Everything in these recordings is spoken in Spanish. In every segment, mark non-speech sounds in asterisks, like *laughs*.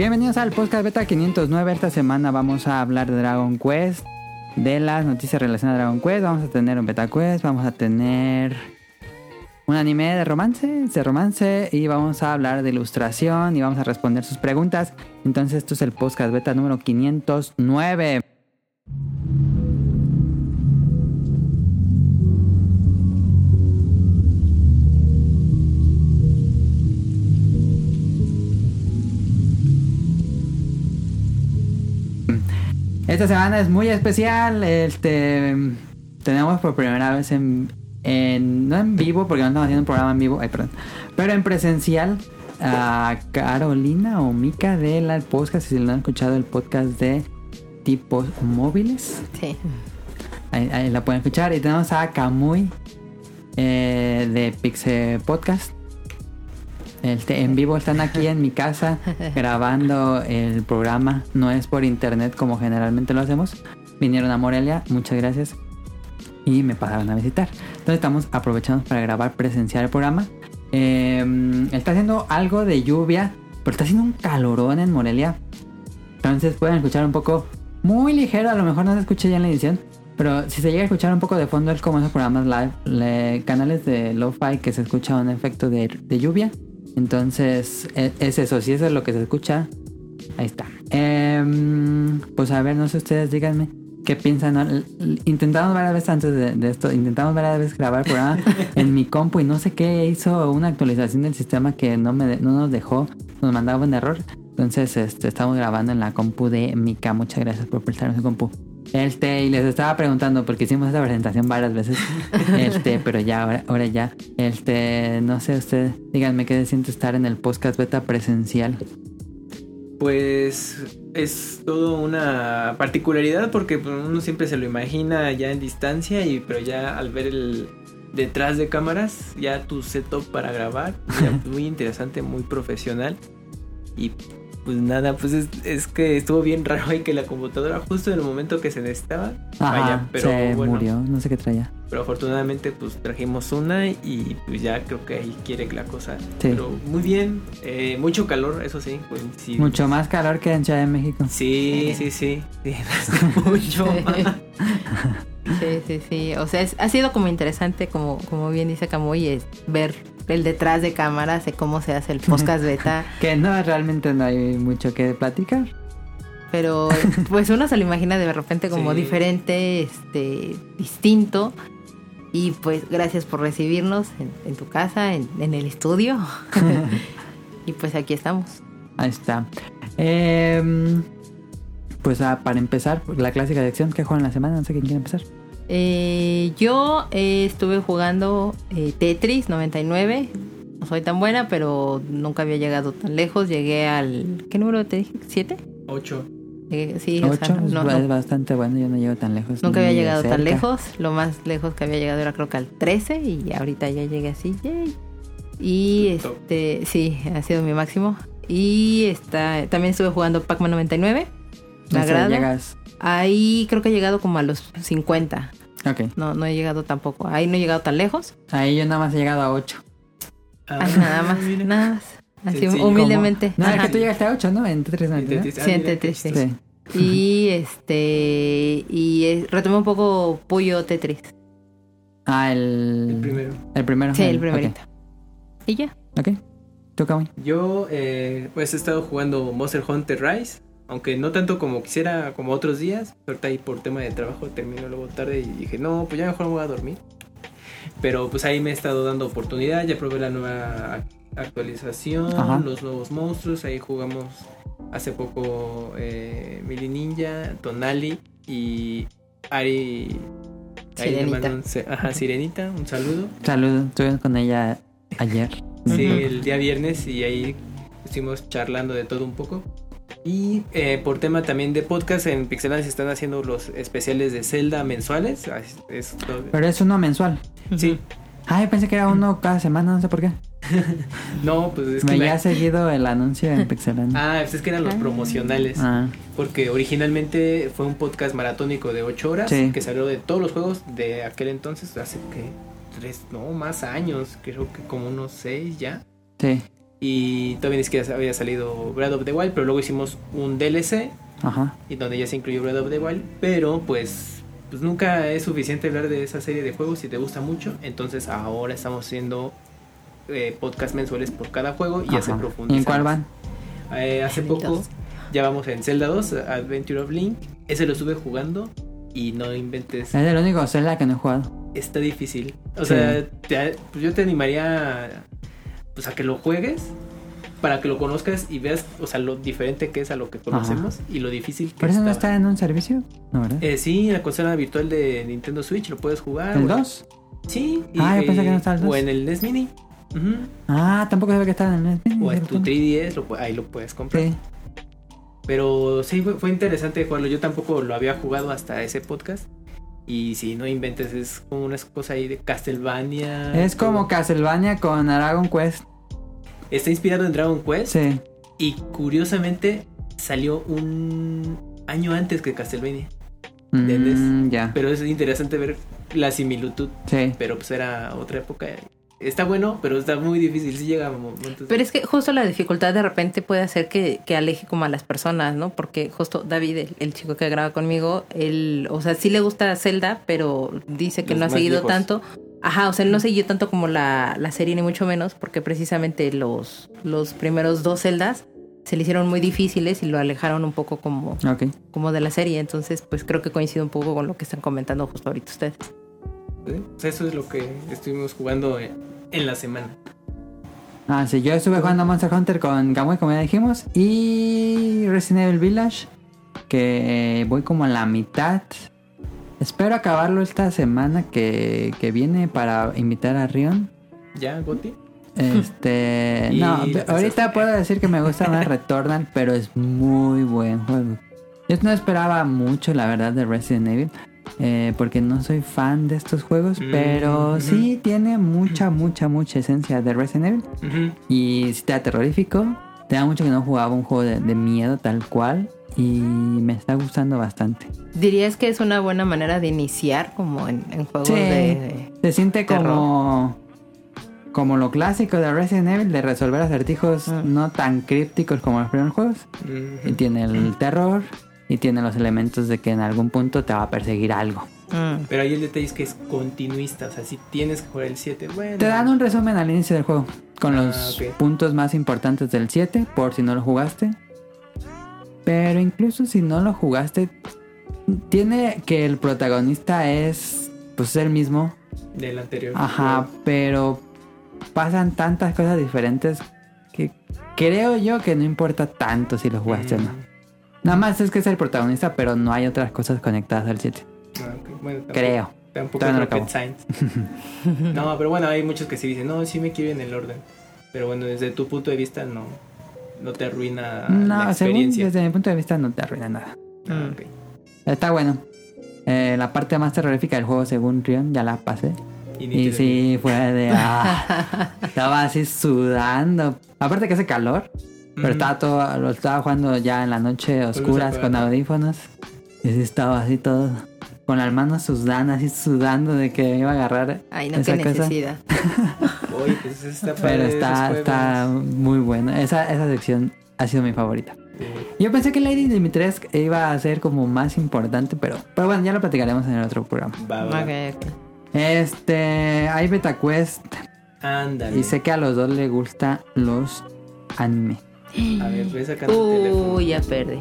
Bienvenidos al podcast Beta 509. Esta semana vamos a hablar de Dragon Quest, de las noticias relacionadas a Dragon Quest. Vamos a tener un Beta Quest, vamos a tener un anime de romance, de romance y vamos a hablar de ilustración y vamos a responder sus preguntas. Entonces esto es el podcast Beta número 509. Esta semana es muy especial. Este tenemos por primera vez en, en- no en vivo porque no estamos haciendo un programa en vivo, ay perdón, pero en presencial a Carolina o Mica de la podcast si no han escuchado el podcast de tipos móviles. Sí. Ahí, ahí la pueden escuchar. Y tenemos a Kamui eh, de Pixel Podcast. Este, en vivo están aquí en mi casa *laughs* grabando el programa. No es por internet como generalmente lo hacemos. Vinieron a Morelia, muchas gracias. Y me pasaron a visitar. Entonces estamos aprovechando para grabar presencial el programa. Eh, está haciendo algo de lluvia, pero está haciendo un calorón en Morelia. Entonces pueden escuchar un poco muy ligero, a lo mejor no se escucha ya en la edición, pero si se llega a escuchar un poco de fondo es como esos programas live, le- canales de lo-fi que se escucha un efecto de, de lluvia. Entonces e- es eso, si eso es lo que se escucha, ahí está. Em, pues a ver, no sé ustedes, díganme. ¿Qué piensan? Intentamos varias veces antes de, de esto, intentamos varias veces grabar programa *laughs* en mi compu y no sé qué hizo una actualización del sistema que no, me, no nos dejó, nos mandaba un error. Entonces este, estamos grabando en la compu de Mika. Muchas gracias por prestarnos su compu. Este, y les estaba preguntando, porque hicimos esta presentación varias veces. *laughs* Este, pero ya, ahora, ahora ya. Este, no sé, ustedes, díganme qué se siente estar en el podcast beta presencial. Pues es todo una particularidad porque pues, uno siempre se lo imagina ya en distancia y pero ya al ver el detrás de cámaras ya tu setup para grabar ya *laughs* muy interesante muy profesional y pues nada pues es, es que estuvo bien raro ahí que la computadora justo en el momento que se necesitaba Ajá, vaya pero se bueno murió, no sé qué traía. pero afortunadamente pues trajimos una y pues ya creo que ahí quiere la cosa Sí. pero muy bien eh, mucho calor eso sí pues sí Mucho más calor que en Ciudad de México. Sí, sí, sí. sí, *laughs* mucho más. Sí, sí, sí. O sea, es- ha sido como interesante, como, como bien dice Camuy, es ver el detrás de cámaras de cómo se hace el *laughs* podcast beta. Que no, realmente no hay mucho que platicar. Pero pues uno se lo imagina de repente como Sí. diferente, este, distinto. Y pues gracias por recibirnos en, en tu casa, en, en el estudio. *laughs* y pues aquí estamos. Ahí está. Em, pues ah, para empezar, la clásica de acción que juegan la semana, no sé quién quiere empezar. Eh, yo eh, estuve jugando eh, Tetris 99. No soy tan buena, pero nunca había llegado tan lejos. Llegué al... ¿Qué número te dije? ¿Siete? Ocho. Llegué- sí, o 8 sea, no- no- es bastante bueno, yo no llego tan lejos. nunca había llegado tan lejos. Lo más lejos que había llegado era creo que al 13 y ahorita ya llegué así. yay. Y Top. este, sí, ha sido mi máximo. Y está, también estuve jugando Pac-Man 99. Me No agrada. Ahí creo que he llegado como a los 50. Ok. No, no he llegado tampoco. Ahí no he llegado tan lejos. Ahí yo nada más he llegado a 8. Ay, nada más, Ah, mira. nada más. Así Sí, sí, humildemente. No, es Ajá. que tú llegaste a 8, ¿no? En Tetris 99. Tetris. Ah, Sí, en Tetris, sí. Y este. Y eh, retomé un poco Puyo Tetris. Ah, el... El primero. El primero. Sí, el ok. primerito. Y ya. Ok. Yo, eh, pues he estado jugando Monster Hunter Rise. Aunque no tanto como quisiera, como otros días. Ahorita ahí por tema de trabajo termino luego tarde y dije, no, pues ya mejor me voy a dormir. Pero pues ahí me he estado dando oportunidad. Ya probé la nueva ac- actualización, Ajá. los nuevos monstruos. Ahí jugamos hace poco eh, Mili Ninja, Tonali y Ari. Sirenita. un ajá, Sirenita, un saludo. Saludos, estuvimos con ella ayer. Sí, el día viernes y ahí estuvimos charlando de todo un poco. Y eh, por tema también de podcast, en Pixelania se están haciendo los especiales de Zelda mensuales. Ah, es- Pero es uno mensual. Sí, Ay, pensé que era uno cada semana, no sé por qué. *laughs* no, pues es que. Me la- ya ha seguido el anuncio en Pixelania. Ah, pues es que eran los Ah. promocionales. Ah, Porque originalmente fue un podcast maratónico de 8 horas Sí. que salió de todos los juegos de aquel entonces, hace que tres, no, más años, creo que como unos 6 ya. sí. Y todavía ni siquiera había salido Breath of the Wild, pero luego hicimos un DLC Ajá. y donde ya se incluyó Breath of the Wild, pero pues pues nunca es suficiente hablar de esa serie de juegos si te gusta mucho, entonces ahora estamos haciendo eh, podcast mensuales por cada juego y ya se ajá. profundiza. ¿Y en cuál van? Eh, hace poco 2. ya vamos en Zelda 2, Adventure of Link, ese lo estuve jugando y no inventes, Es el único Zelda que no he jugado. está difícil. O Sí. sea, te- pues yo te animaría pues a que lo juegues para que lo conozcas y veas, o sea, lo diferente que es a lo que conocemos y lo difícil que ¿Por eso no está en un servicio? No, ¿verdad? Eh, sí, en la consola virtual de Nintendo Switch lo puedes jugar. ¿El o- 2? Sí. Ah, yo pensé que no estaba el O 2. en el NES Mini. Ah, tampoco sabía que estaba en el O en tu 3DS, lo pu- ahí lo puedes comprar. Sí. Pero sí, fue, fue interesante jugarlo. Yo tampoco lo había jugado hasta ese podcast. Y si no inventes, es como una cosa ahí de Castlevania. Es como Castlevania con Dragon Quest. Está inspirado en Dragon Quest. Sí. Y curiosamente salió un año antes que Castlevania. De NES. Mm, ya. Pero es interesante ver la similitud. Sí. Pero pues era otra época. Está bueno, pero está muy difícil. Sí llega a momentos. Pero es que justo la dificultad de repente puede hacer que, que aleje como a las personas, ¿no? Porque justo David, el, el chico que graba conmigo, él, o sea, sí le gusta Zelda, pero dice que Los no ha seguido viejos. tanto. Ajá, o sea, él no siguió tanto como la, la serie, ni mucho menos, porque precisamente los, los primeros dos Zeldas se le hicieron muy difíciles y lo alejaron un poco como, como de la serie. Entonces, pues creo que coincide un poco con lo que están comentando justo ahorita ustedes. Eso es lo que estuvimos jugando en, la semana. Ah, sí, yo estuve jugando Monster Hunter con Gamui, como ya dijimos, y Resident Evil Village, que voy como a la mitad. Espero acabarlo esta semana que, que viene para invitar a Rion. ¿Ya, Goti? Este, *laughs* no, ahorita puedo decir que me gusta más *laughs* Returnal, pero es muy buen juego. Yo no esperaba mucho, la verdad, de Resident Evil, eh, porque no soy fan de estos juegos, Mm, pero sí tiene mucha, mucha, mucha esencia de Resident Evil. Y si te da terrorífico, te da mucho que no jugaba un juego de, de miedo tal cual. Y me está gustando bastante. ¿Dirías que es una buena manera de iniciar como en, en juegos Sí. de... Se siente Terror. como. Como lo clásico de Resident Evil, de resolver acertijos Mm. no tan crípticos como los primeros juegos. Y tiene el terror. Y tiene los elementos de que en algún punto te va a perseguir algo. Mm. Pero ahí el detalle es que es continuista. O sea, si tienes que jugar el 7, bueno. Te dan un resumen al inicio del juego. Con Ah, los puntos más importantes del 7. Por si no lo jugaste. Pero incluso si no lo jugaste. Tiene que el protagonista es. Pues el mismo. Del anterior. Ajá, pero pasan tantas cosas diferentes que creo yo que no importa tanto si lo jugaste o no. Mm. Nada más es que es el protagonista, pero no hay otras cosas conectadas al 7. Ah, ok. Bueno, tampoco- Creo. Tampoco no lo science. *laughs* no, pero bueno, hay muchos que sí dicen, no, sí me quiero en el orden. Pero bueno, desde tu punto de vista no, no te arruina No, la según experiencia. desde mi punto de vista no te arruina nada. Ah, ok. Está bueno. Eh, la parte más terrorífica del juego, según Rion, ya la pasé. Y, sí, fue de... ah, *laughs* estaba así sudando. Aparte que hace calor. Pero estaba todo, lo estaba jugando ya en la noche oscuras con audífonos. Y sí estaba así todo. Con las manos sudando, así sudando de que me iba a agarrar Ay, no, esa qué cosa. necesidad. *laughs* Pues está Pero está, está muy bueno. Esa, esa sección ha sido mi favorita. Yo pensé que Lady Dimitrescu iba a ser como más importante, pero, pero bueno, ya lo platicaremos en el otro programa. Va, va. Este, hay Beta Quest Ándale. y sé que a los dos les gusta los anime. A ver, ve sacando el teléfono. Uy, ya perdí.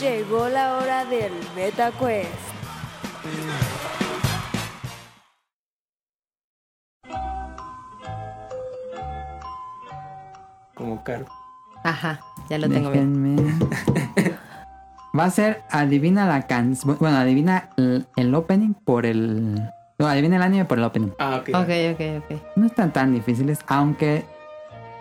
Llegó la hora del Beta Quest. Como caro. Ajá, ya lo tengo bien. Va a ser adivina la canción. Bueno, adivina el, el opening por el. No, adivina el anime por el opening. Ah, ok. Ok, ok, ok. No están tan difíciles, aunque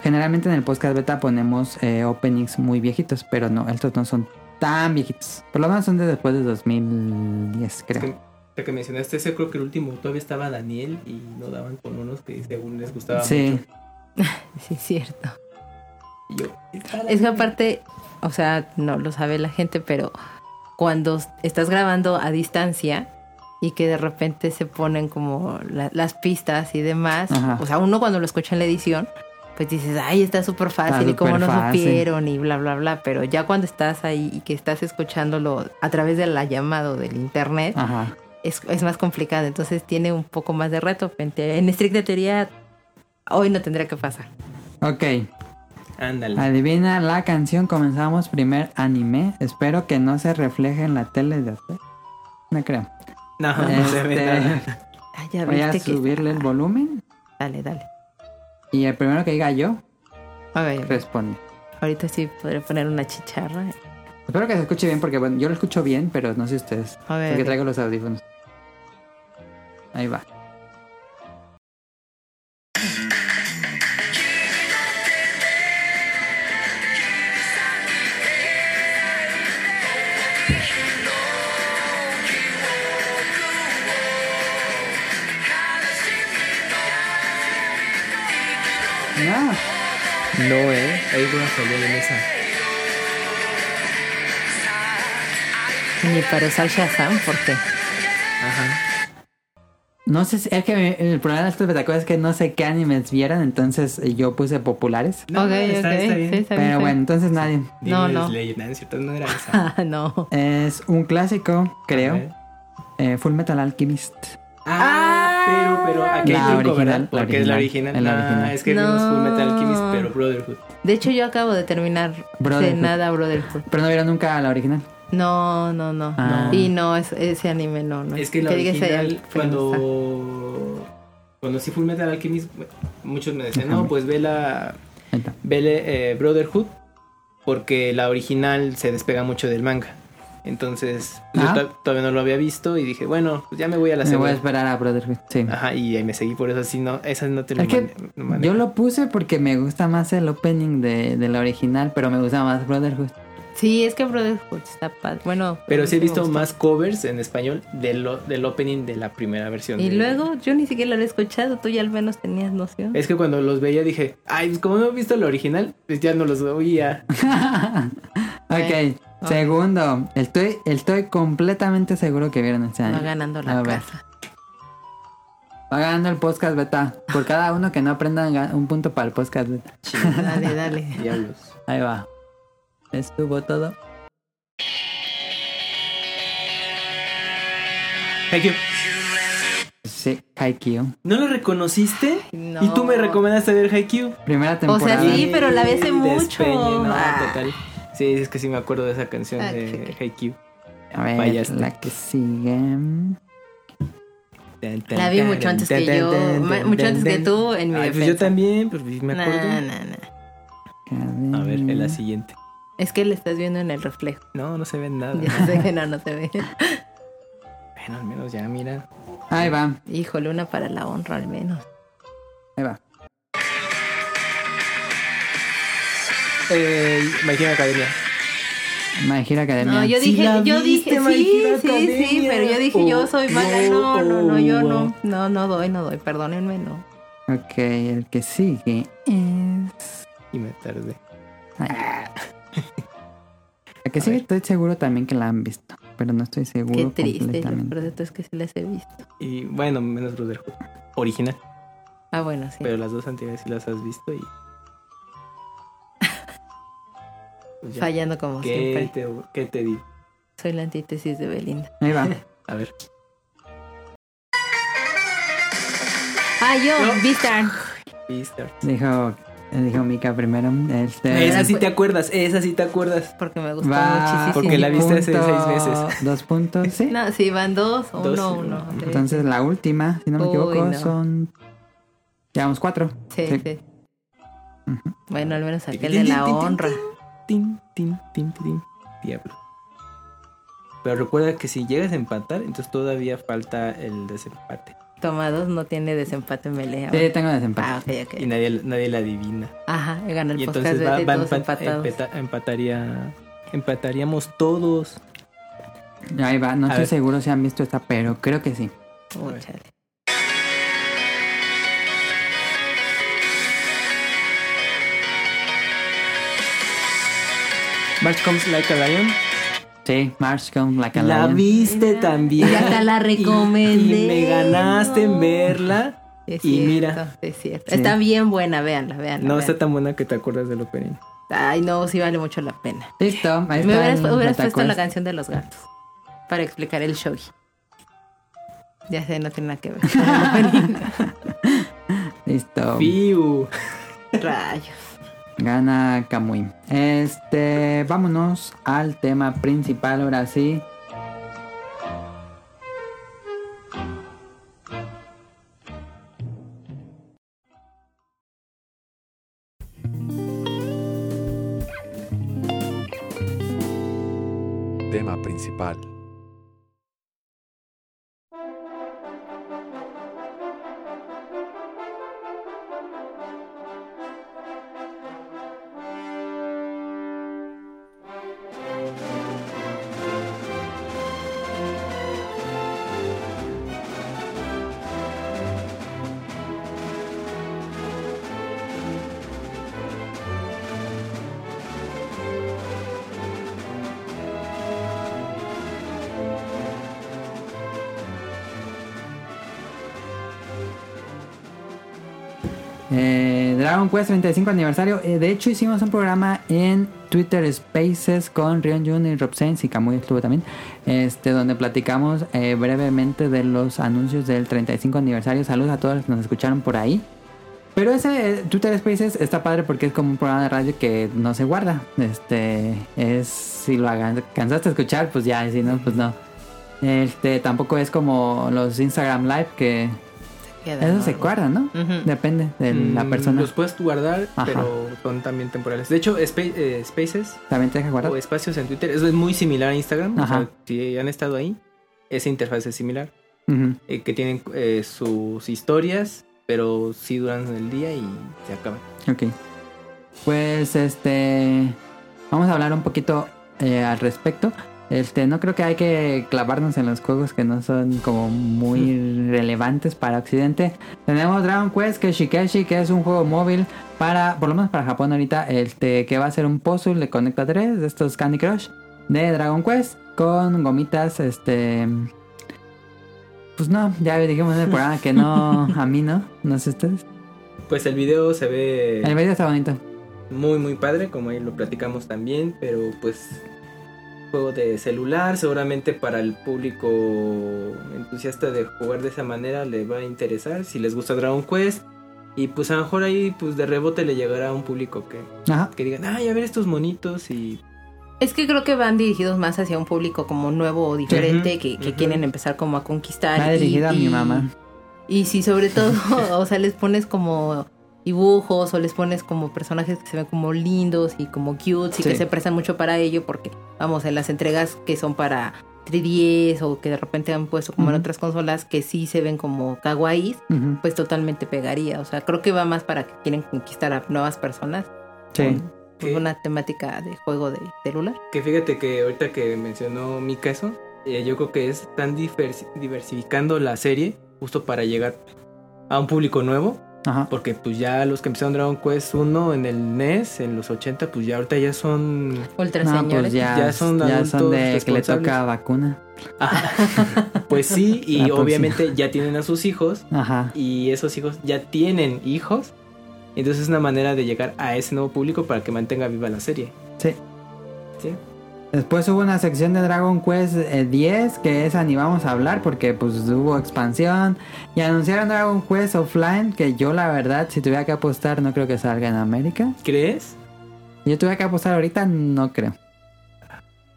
generalmente en el podcast beta ponemos eh, openings muy viejitos, pero no, estos no son tan viejitos. Por lo menos son de después de 2010, creo. Ya que mencionaste ese, creo que el último todavía estaba Daniel y no daban con unos que según les gustaba Sí. mucho. *laughs* Sí, es cierto. Y yo, "Está la Es que niña". aparte, o sea, no lo sabe la gente, pero cuando estás grabando a distancia y que de repente se ponen como la- las pistas y demás, Ajá. o sea, uno cuando lo escucha en la edición, pues dices, ay, está súper fácil y cómo no supieron y bla, bla, bla, pero ya cuando estás ahí y que estás escuchándolo a través de la llamada o del internet, Ajá. es, es más complicado, entonces tiene un poco más de reto. En estricta teoría, hoy no tendría que pasar. Ok. Ándale. Adivina la canción. Comenzamos primer anime. Espero que no se refleje en la tele de usted. No creo. No, no se ve Este, nada. Ah, ya Voy a que... subirle el volumen. Dale, dale. Y el primero que diga yo, responde. ahorita sí podré poner una chicharra. Espero que se escuche bien porque bueno, yo lo escucho bien, pero no sé ustedes. A ver. Porque traigo los audífonos. Ahí va. No. No, eh. Ahí voy a salir en esa. Ni para usar Shazam, ¿por qué? Ajá. No sé si, es que me- el problema de estos espectáculos es que no sé qué animes vieron, entonces eh, yo puse populares. No, ok, está- ok, está bien. sí, está Pero bien. bueno, entonces nadie. No, Demon no. No, es cierto, no era esa. Ah, *laughs* no. Es un clásico, creo. Eh, Full Metal Alchemist. Ah, pero, pero aquí La hay truco, original, ¿verdad? la Porque es la original, original. es la Ah, original. es que vimos Full Metal No. Alchemist, pero Brotherhood. De hecho, yo acabo de terminar Brotherhood. de nada Brotherhood. Pero no vieron nunca la original. No, no, no. Ah. Y no, es- ese anime no, no. Es que la ese original, cuando... Cuando sí Full Metal Alchemist, muchos me decían, no, pues ve la... Ve eh, Brotherhood, porque la original se despega mucho del manga. Entonces, yo Ah. to- todavía no lo había visto y dije, bueno, pues ya me voy a la Me voy a segunda. esperar a Brotherhood. Sí. Ajá, y ahí me seguí por eso, así no, esa no te lo que no. Yo lo puse porque me gusta más el opening de, de la original, pero me gusta más Brotherhood. Sí, es que Brotherhood está padre. Bueno, Pero sí he me visto más covers en español del, del opening de la primera versión. Y de- luego yo ni siquiera lo había escuchado, tú ya al menos tenías noción. Es que cuando los veía dije, ay, pues como no he visto el original, pues ya no los oía. *laughs* ok, segundo. Estoy, estoy completamente seguro que vieron este Va anime. ganando la casa. Va ganando el podcast beta. Por cada uno que no aprendan un punto para el podcast beta. Dale, dale. *laughs* Diablos. Ahí va. Estuvo todo. Haikyuu. Sí, Haikyuu. ¿No lo reconociste? No. Y tú me recomendaste ver Haikyuu. Primera O temporada. sea, sí, pero la vi hace mucho. despeñe, no, Ah. total. Sí, es que sí me acuerdo de esa canción Ah, de. Haikyuu. A ver, Fallaste. la que sigue. La vi mucho antes que yo, mucho antes que tú en mi Ay, pues defensa. yo también, pues me acuerdo. nah, nah. A ver, en la siguiente. Es que le estás viendo en el reflejo. No, no se ve nada. Ya sé que no, no se ve. Bueno, al menos ya, mira. Ahí va, Híjole, una para la honra al menos. ahí va. Eh, My Hero Academia. My Hero Academia. No, yo dije, yo viste, dije, sí, sí, sí, pero yo dije, yo Oh, soy mala. no, No, no, no, yo oh. no. No, no doy, no doy, perdónenme, no. Ok, el que sigue es. Y me tardé. Ay. *laughs* El que sigue estoy seguro también que la han visto, pero no estoy seguro Qué triste, de todo es que sí las he visto. Y bueno, menos Brotherhood. Original. Ah, bueno, sí. Pero las dos anteriores sí las has visto y. Pues ya. Fallando como ¿Qué siempre. te, ¿Qué te digo? Soy la antítesis de Belinda. Ahí va. *laughs* A ver. Ah, yo, No. Vistar. Beastars. Dijo, dijo Mika primero. Este, Esa sí te acuerdas, esa sí te acuerdas. Porque me gustó va muchísimo. Porque la viste hace punto- seis meses. Dos puntos, sí. No, sí, van dos, uno, Dos, uno. Entonces la última, si no me Uy, equivoco, no. son. Llevamos cuatro. Sí, sí. Bueno, al menos aquel de la honra. Tin, tin, tin, tin. Diablo. Pero recuerda que si llegas a empatar, entonces todavía falta el desempate. Tomados no tiene desempate melea. Sí, tengo desempate. Ah, ok, ok. Y nadie, nadie la adivina. Ajá, gana el Y podcast entonces va, de va empataría, empataríamos todos. Ahí va, no A estoy ver. seguro si han visto esta, pero creo que sí. Oh, chale. March Comes Like a Lion. Sí, March Comes Like a La Lion. viste también. Ya te la recomendé. Y, me ganaste en verla. Es Y cierto, mira. Es cierto. Sí. Está bien buena, véanla, véanla. No véanla. está tan buena que te acuerdas del opening. Ay, no, sí vale mucho la pena. Listo, ahí Me está hubieras, el hubieras puesto la canción de los gatos para explicar el show. Ya sé, no tiene nada que ver. *laughs* Listo. Fiu. Rayos. Gana Kamui. Este, vámonos al tema principal ahora sí. Tema principal. Eh, Dragon Quest 35 aniversario. Eh, de hecho, hicimos un programa en Twitter Spaces con Rion Jun y Rob Sainz y Kamui estuvo también. Este, donde platicamos eh, brevemente de los anuncios del 35 aniversario. Saludos a todos los que nos escucharon por ahí. Pero ese eh, Twitter Spaces está padre porque es como un programa de radio que no se guarda. Este es si lo cansaste de escuchar, pues ya, si no, pues no. Este tampoco es como los Instagram Live que Queda, eso ¿no? se guarda, ¿no? Depende de la Mm, persona. Los puedes guardar, Ajá. pero son también temporales. De hecho, Spa- eh, Spaces También te deja guardar. o espacios en Twitter es muy similar a Instagram. O sea, si han estado ahí, esa interfaz es similar. Eh, que tienen eh, sus historias, pero sí duran el día y se acaban. Ok. Pues este. Vamos a hablar un poquito eh, al respecto. Este, no creo que hay que clavarnos en los juegos que no son como muy relevantes para Occidente. Tenemos Dragon Quest que Shikeshi, que es un juego móvil para, por lo menos para Japón ahorita, este, que va a ser un puzzle de Conecta 3 de estos Candy Crush de Dragon Quest con gomitas, este. Pues no, ya dijimos en el programa que no, *laughs* a mí no, no sé ustedes. Pues el video se ve El video está bonito. muy muy padre, como ahí lo platicamos también, pero pues juego de celular, seguramente para el público entusiasta de jugar de esa manera le va a interesar, si les gusta Dragon Quest y pues a lo mejor ahí pues de rebote le llegará a un público que, Ajá. que digan, ay, a ver estos monitos y Es que creo que van dirigidos más hacia un público como nuevo o diferente que, quieren empezar como a conquistar. Va y- dirigido a mi mamá. Y si sobre todo, *laughs* o sea, les pones como dibujos o les pones como personajes que se ven como lindos y como cute y Sí. que se prestan mucho para ello porque, vamos, en las entregas que son para 3DS o que de repente han puesto como en Ujú. otras consolas que sí se ven como kawaiis, Ujú. pues totalmente pegaría. O sea, creo que va más para que quieren conquistar a nuevas personas. Sí. con, pues, una temática de juego de celular. Que fíjate que ahorita que mencionó Mika eso, eh, yo creo que es tan diversi- diversificando la serie justo para llegar a un público nuevo. Ajá. Porque pues ya los que empezaron Dragon Quest 1 en el NES, en los 80, pues ya ahorita ya son... Ultra No, señores. pues ya, Ya son ya son adultos de que le toca vacuna. *laughs* Pues sí, y La próxima. obviamente ya tienen a sus hijos Ajá. y esos hijos ya tienen hijos. Entonces es una manera de llegar a ese nuevo público para que mantenga viva la serie. Sí. ¿Sí? Después hubo una sección de Dragon Quest eh, 10, que esa ni vamos a hablar porque pues hubo expansión. Y anunciaron Dragon Quest Offline, que yo la verdad, si tuviera que apostar, no creo que salga en América. ¿Crees? Yo tuviera que apostar ahorita, no creo.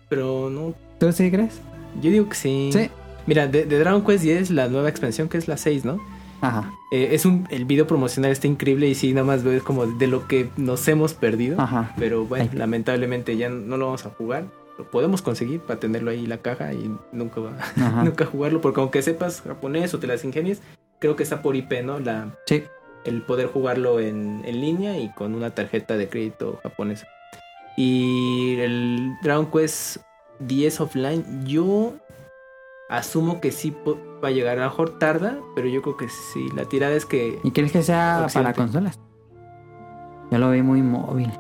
Pero no... ¿Tú sí crees? Yo digo que sí. Sí. Mira, de, de Dragon Quest 10, la nueva expansión que es la 6, ¿no? Ajá. Eh, es un, el video promocional está increíble y sí, nada más veo como de lo que nos hemos perdido. Ajá. Pero bueno, Ay. lamentablemente ya no lo vamos a jugar. Lo podemos conseguir para tenerlo ahí en la caja y nunca va, *laughs* nunca jugarlo. Porque aunque sepas japonés o te las ingenies, creo que está por IP, ¿no? La, Sí. el poder jugarlo en, en línea y con una tarjeta de crédito japonesa. Y el Dragon Quest 10 offline, yo asumo que sí va a llegar. A lo mejor tarda, pero yo creo que sí. La tirada es que. ¿Y crees que sea Occidente. para consolas? Yo lo vi muy móvil.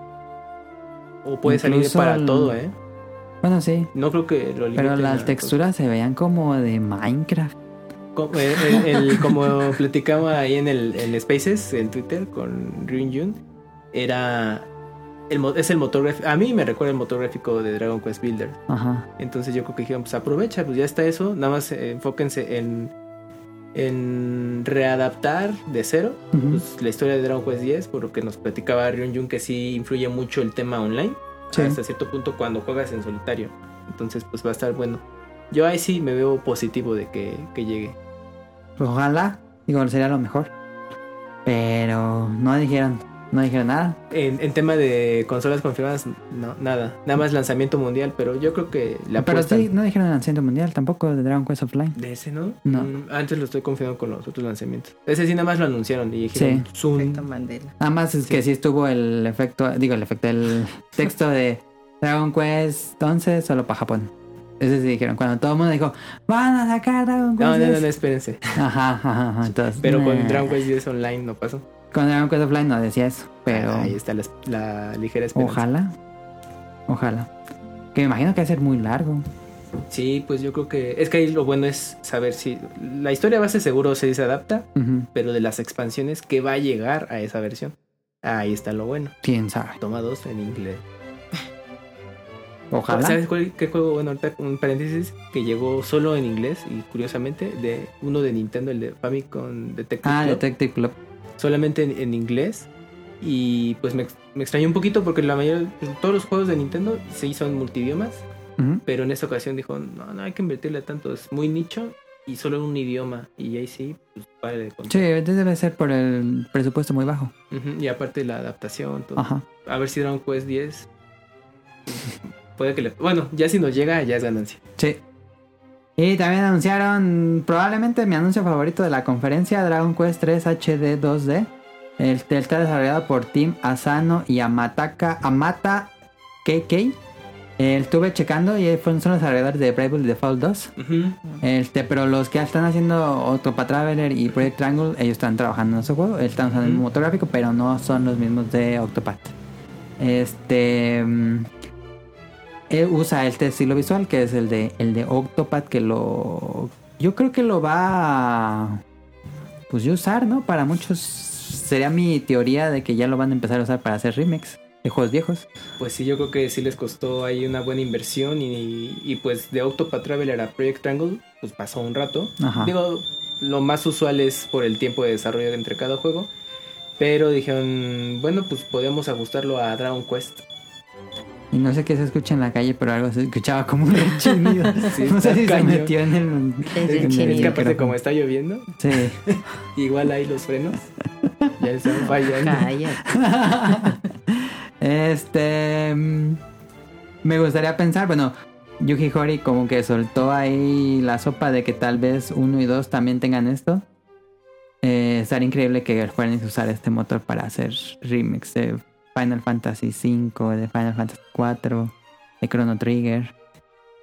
O puede salir para el- todo, ¿eh? Bueno, sí. No creo que lo Pero las texturas se veían como de Minecraft. Como, eh, el- el- *laughs* como platicaba ahí en el en Spaces, en Twitter, con Ryun Jun, era. El, es el motor gráfico. A mí me recuerda el motor gráfico de Dragon Quest Builder. Ajá. Entonces yo creo que dijeron, pues aprovecha, pues ya está eso. Nada más enfóquense en, en readaptar de cero pues, la historia de Dragon Quest 10, por lo que nos platicaba Ryun Jun, que sí influye mucho el tema online. Sí. Hasta cierto punto cuando juegas en solitario. Entonces, pues va a estar bueno. Yo ahí sí me veo positivo de que, que llegue. Pues ojalá. Digo, sería lo mejor. Pero no dijeron. No dijeron nada. En, en tema de consolas confirmadas, no, nada. Nada más lanzamiento mundial, pero yo creo que la Pero sí, no dijeron lanzamiento mundial tampoco de Dragon Quest Offline. de ese, ¿no? No. Mm, antes lo estoy confiando con los otros lanzamientos. Ese sí nada más lo anunciaron y dijeron Sí. Zoom. Efecto Mandela. Nada más es Sí. que sí estuvo el efecto, digo el efecto, el texto de Dragon Quest 11 solo para Japón. Ese sí dijeron, cuando todo el mundo dijo, van a sacar Dragon Quest No, no, no, 10". no, espérense. Ajá, ajá, ajá. Entonces, Pero con. Dragon Quest 10 Online no pasó. Con Dragon Quest Offline no decía eso, pero Ahí está la, la ligera esperanza. ojalá, ojalá. Que me imagino que va a ser muy largo. Sí, pues yo creo que. Es que ahí lo bueno es saber si. La historia base seguro se adapta, pero de las expansiones que va a llegar a esa versión. Ahí está lo bueno. Quién sabe. Toma dos en inglés. Ojalá. ¿Sabes cuál, qué juego? Bueno, ahorita un paréntesis que llegó solo en inglés y curiosamente de uno de Nintendo, el de Famicom Detective Ah, Club, Detective Club. Solamente en, en inglés. Y pues me, me extrañó un poquito porque la mayoría, todos los juegos de Nintendo se hizo en multidiomas, pero en esta ocasión dijo, no, no hay que invertirle tanto, es muy nicho y solo en un idioma. Y ahí sí, pues vale de contar. Sí, debe ser por el presupuesto muy bajo. Y aparte la adaptación, todo. Ajá. A ver si Dragon Quest 10 puede que le... Bueno, ya si nos llega, ya es ganancia. Sí. Y también anunciaron probablemente mi anuncio favorito de la conferencia, Dragon Quest 3 HD 2D. El, está desarrollado por Team Asano y Amataka, Amata KK. Estuve checando y son los desarrolladores de Bravely Default 2. Ujú. Este, pero los que están haciendo Octopath Traveler y Project Triangle, ellos están trabajando en ese juego, están usando el Ujú. motor gráfico, pero no son los mismos de Octopath. Este mm, él usa este estilo visual que es el de el de Octopath que lo yo creo que lo va a pues yo usar, ¿no? Para muchos sería mi teoría de que ya lo van a empezar a usar para hacer remakes de juegos viejos. Pues sí, yo creo que sí les costó ahí una buena inversión y, y pues de Octopath Traveler a Project Triangle, pues pasó un rato. Ajá. Digo, lo más usual es por el tiempo de desarrollo entre cada juego. Pero dijeron, bueno, pues podemos ajustarlo a Dragon Quest. Y no sé qué se escucha en la calle, pero algo se escuchaba como un *laughs* rechinido. Sí, no sé si se metió en el. Es en el Es que aparte como está lloviendo, Sí. *laughs* igual ahí los frenos ya están *laughs* fallando. Este. mm, Me gustaría pensar, bueno, Yuji Hori como que soltó ahí la sopa de que tal vez uno y dos también tengan esto. Eh, estaría increíble que fueran a usar este motor para hacer remix de Final Fantasy V, de Final Fantasy IV, de Chrono Trigger.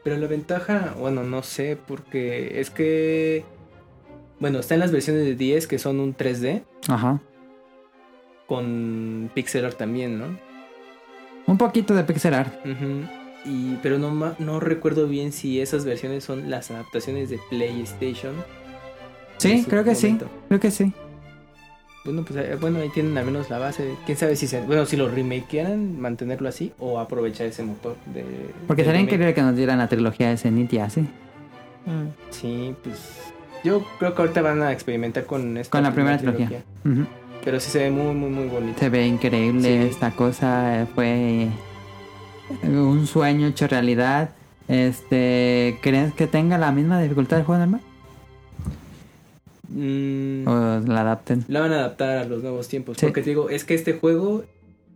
Pero la ventaja, bueno, no sé, porque es que... Bueno, están las versiones de 10 que son un 3D Ajá. con pixel art también, ¿no? Un poquito de pixel art. Y, pero no, no recuerdo bien si esas versiones son las adaptaciones de PlayStation. Sí, en creo que sí. Creo que sí. Bueno, pues eh, bueno, ahí tienen al menos la base. Quién sabe si se, bueno, si lo remakearan, mantenerlo así o aprovechar ese motor de. Porque sería increíble que nos dieran la trilogía de Zenith y así. Mm. Sí, pues. Yo creo que ahorita van a experimentar con esta Con la primera trilogía. Pero sí se ve muy, muy, muy bonito. Se ve increíble Sí. esta cosa. eh, Fue un sueño hecho realidad. Este, ¿crees que tenga la misma dificultad del juego normal? Mm, ¿O la adapten? La van a adaptar a los nuevos tiempos. Sí. Porque te digo, es que este juego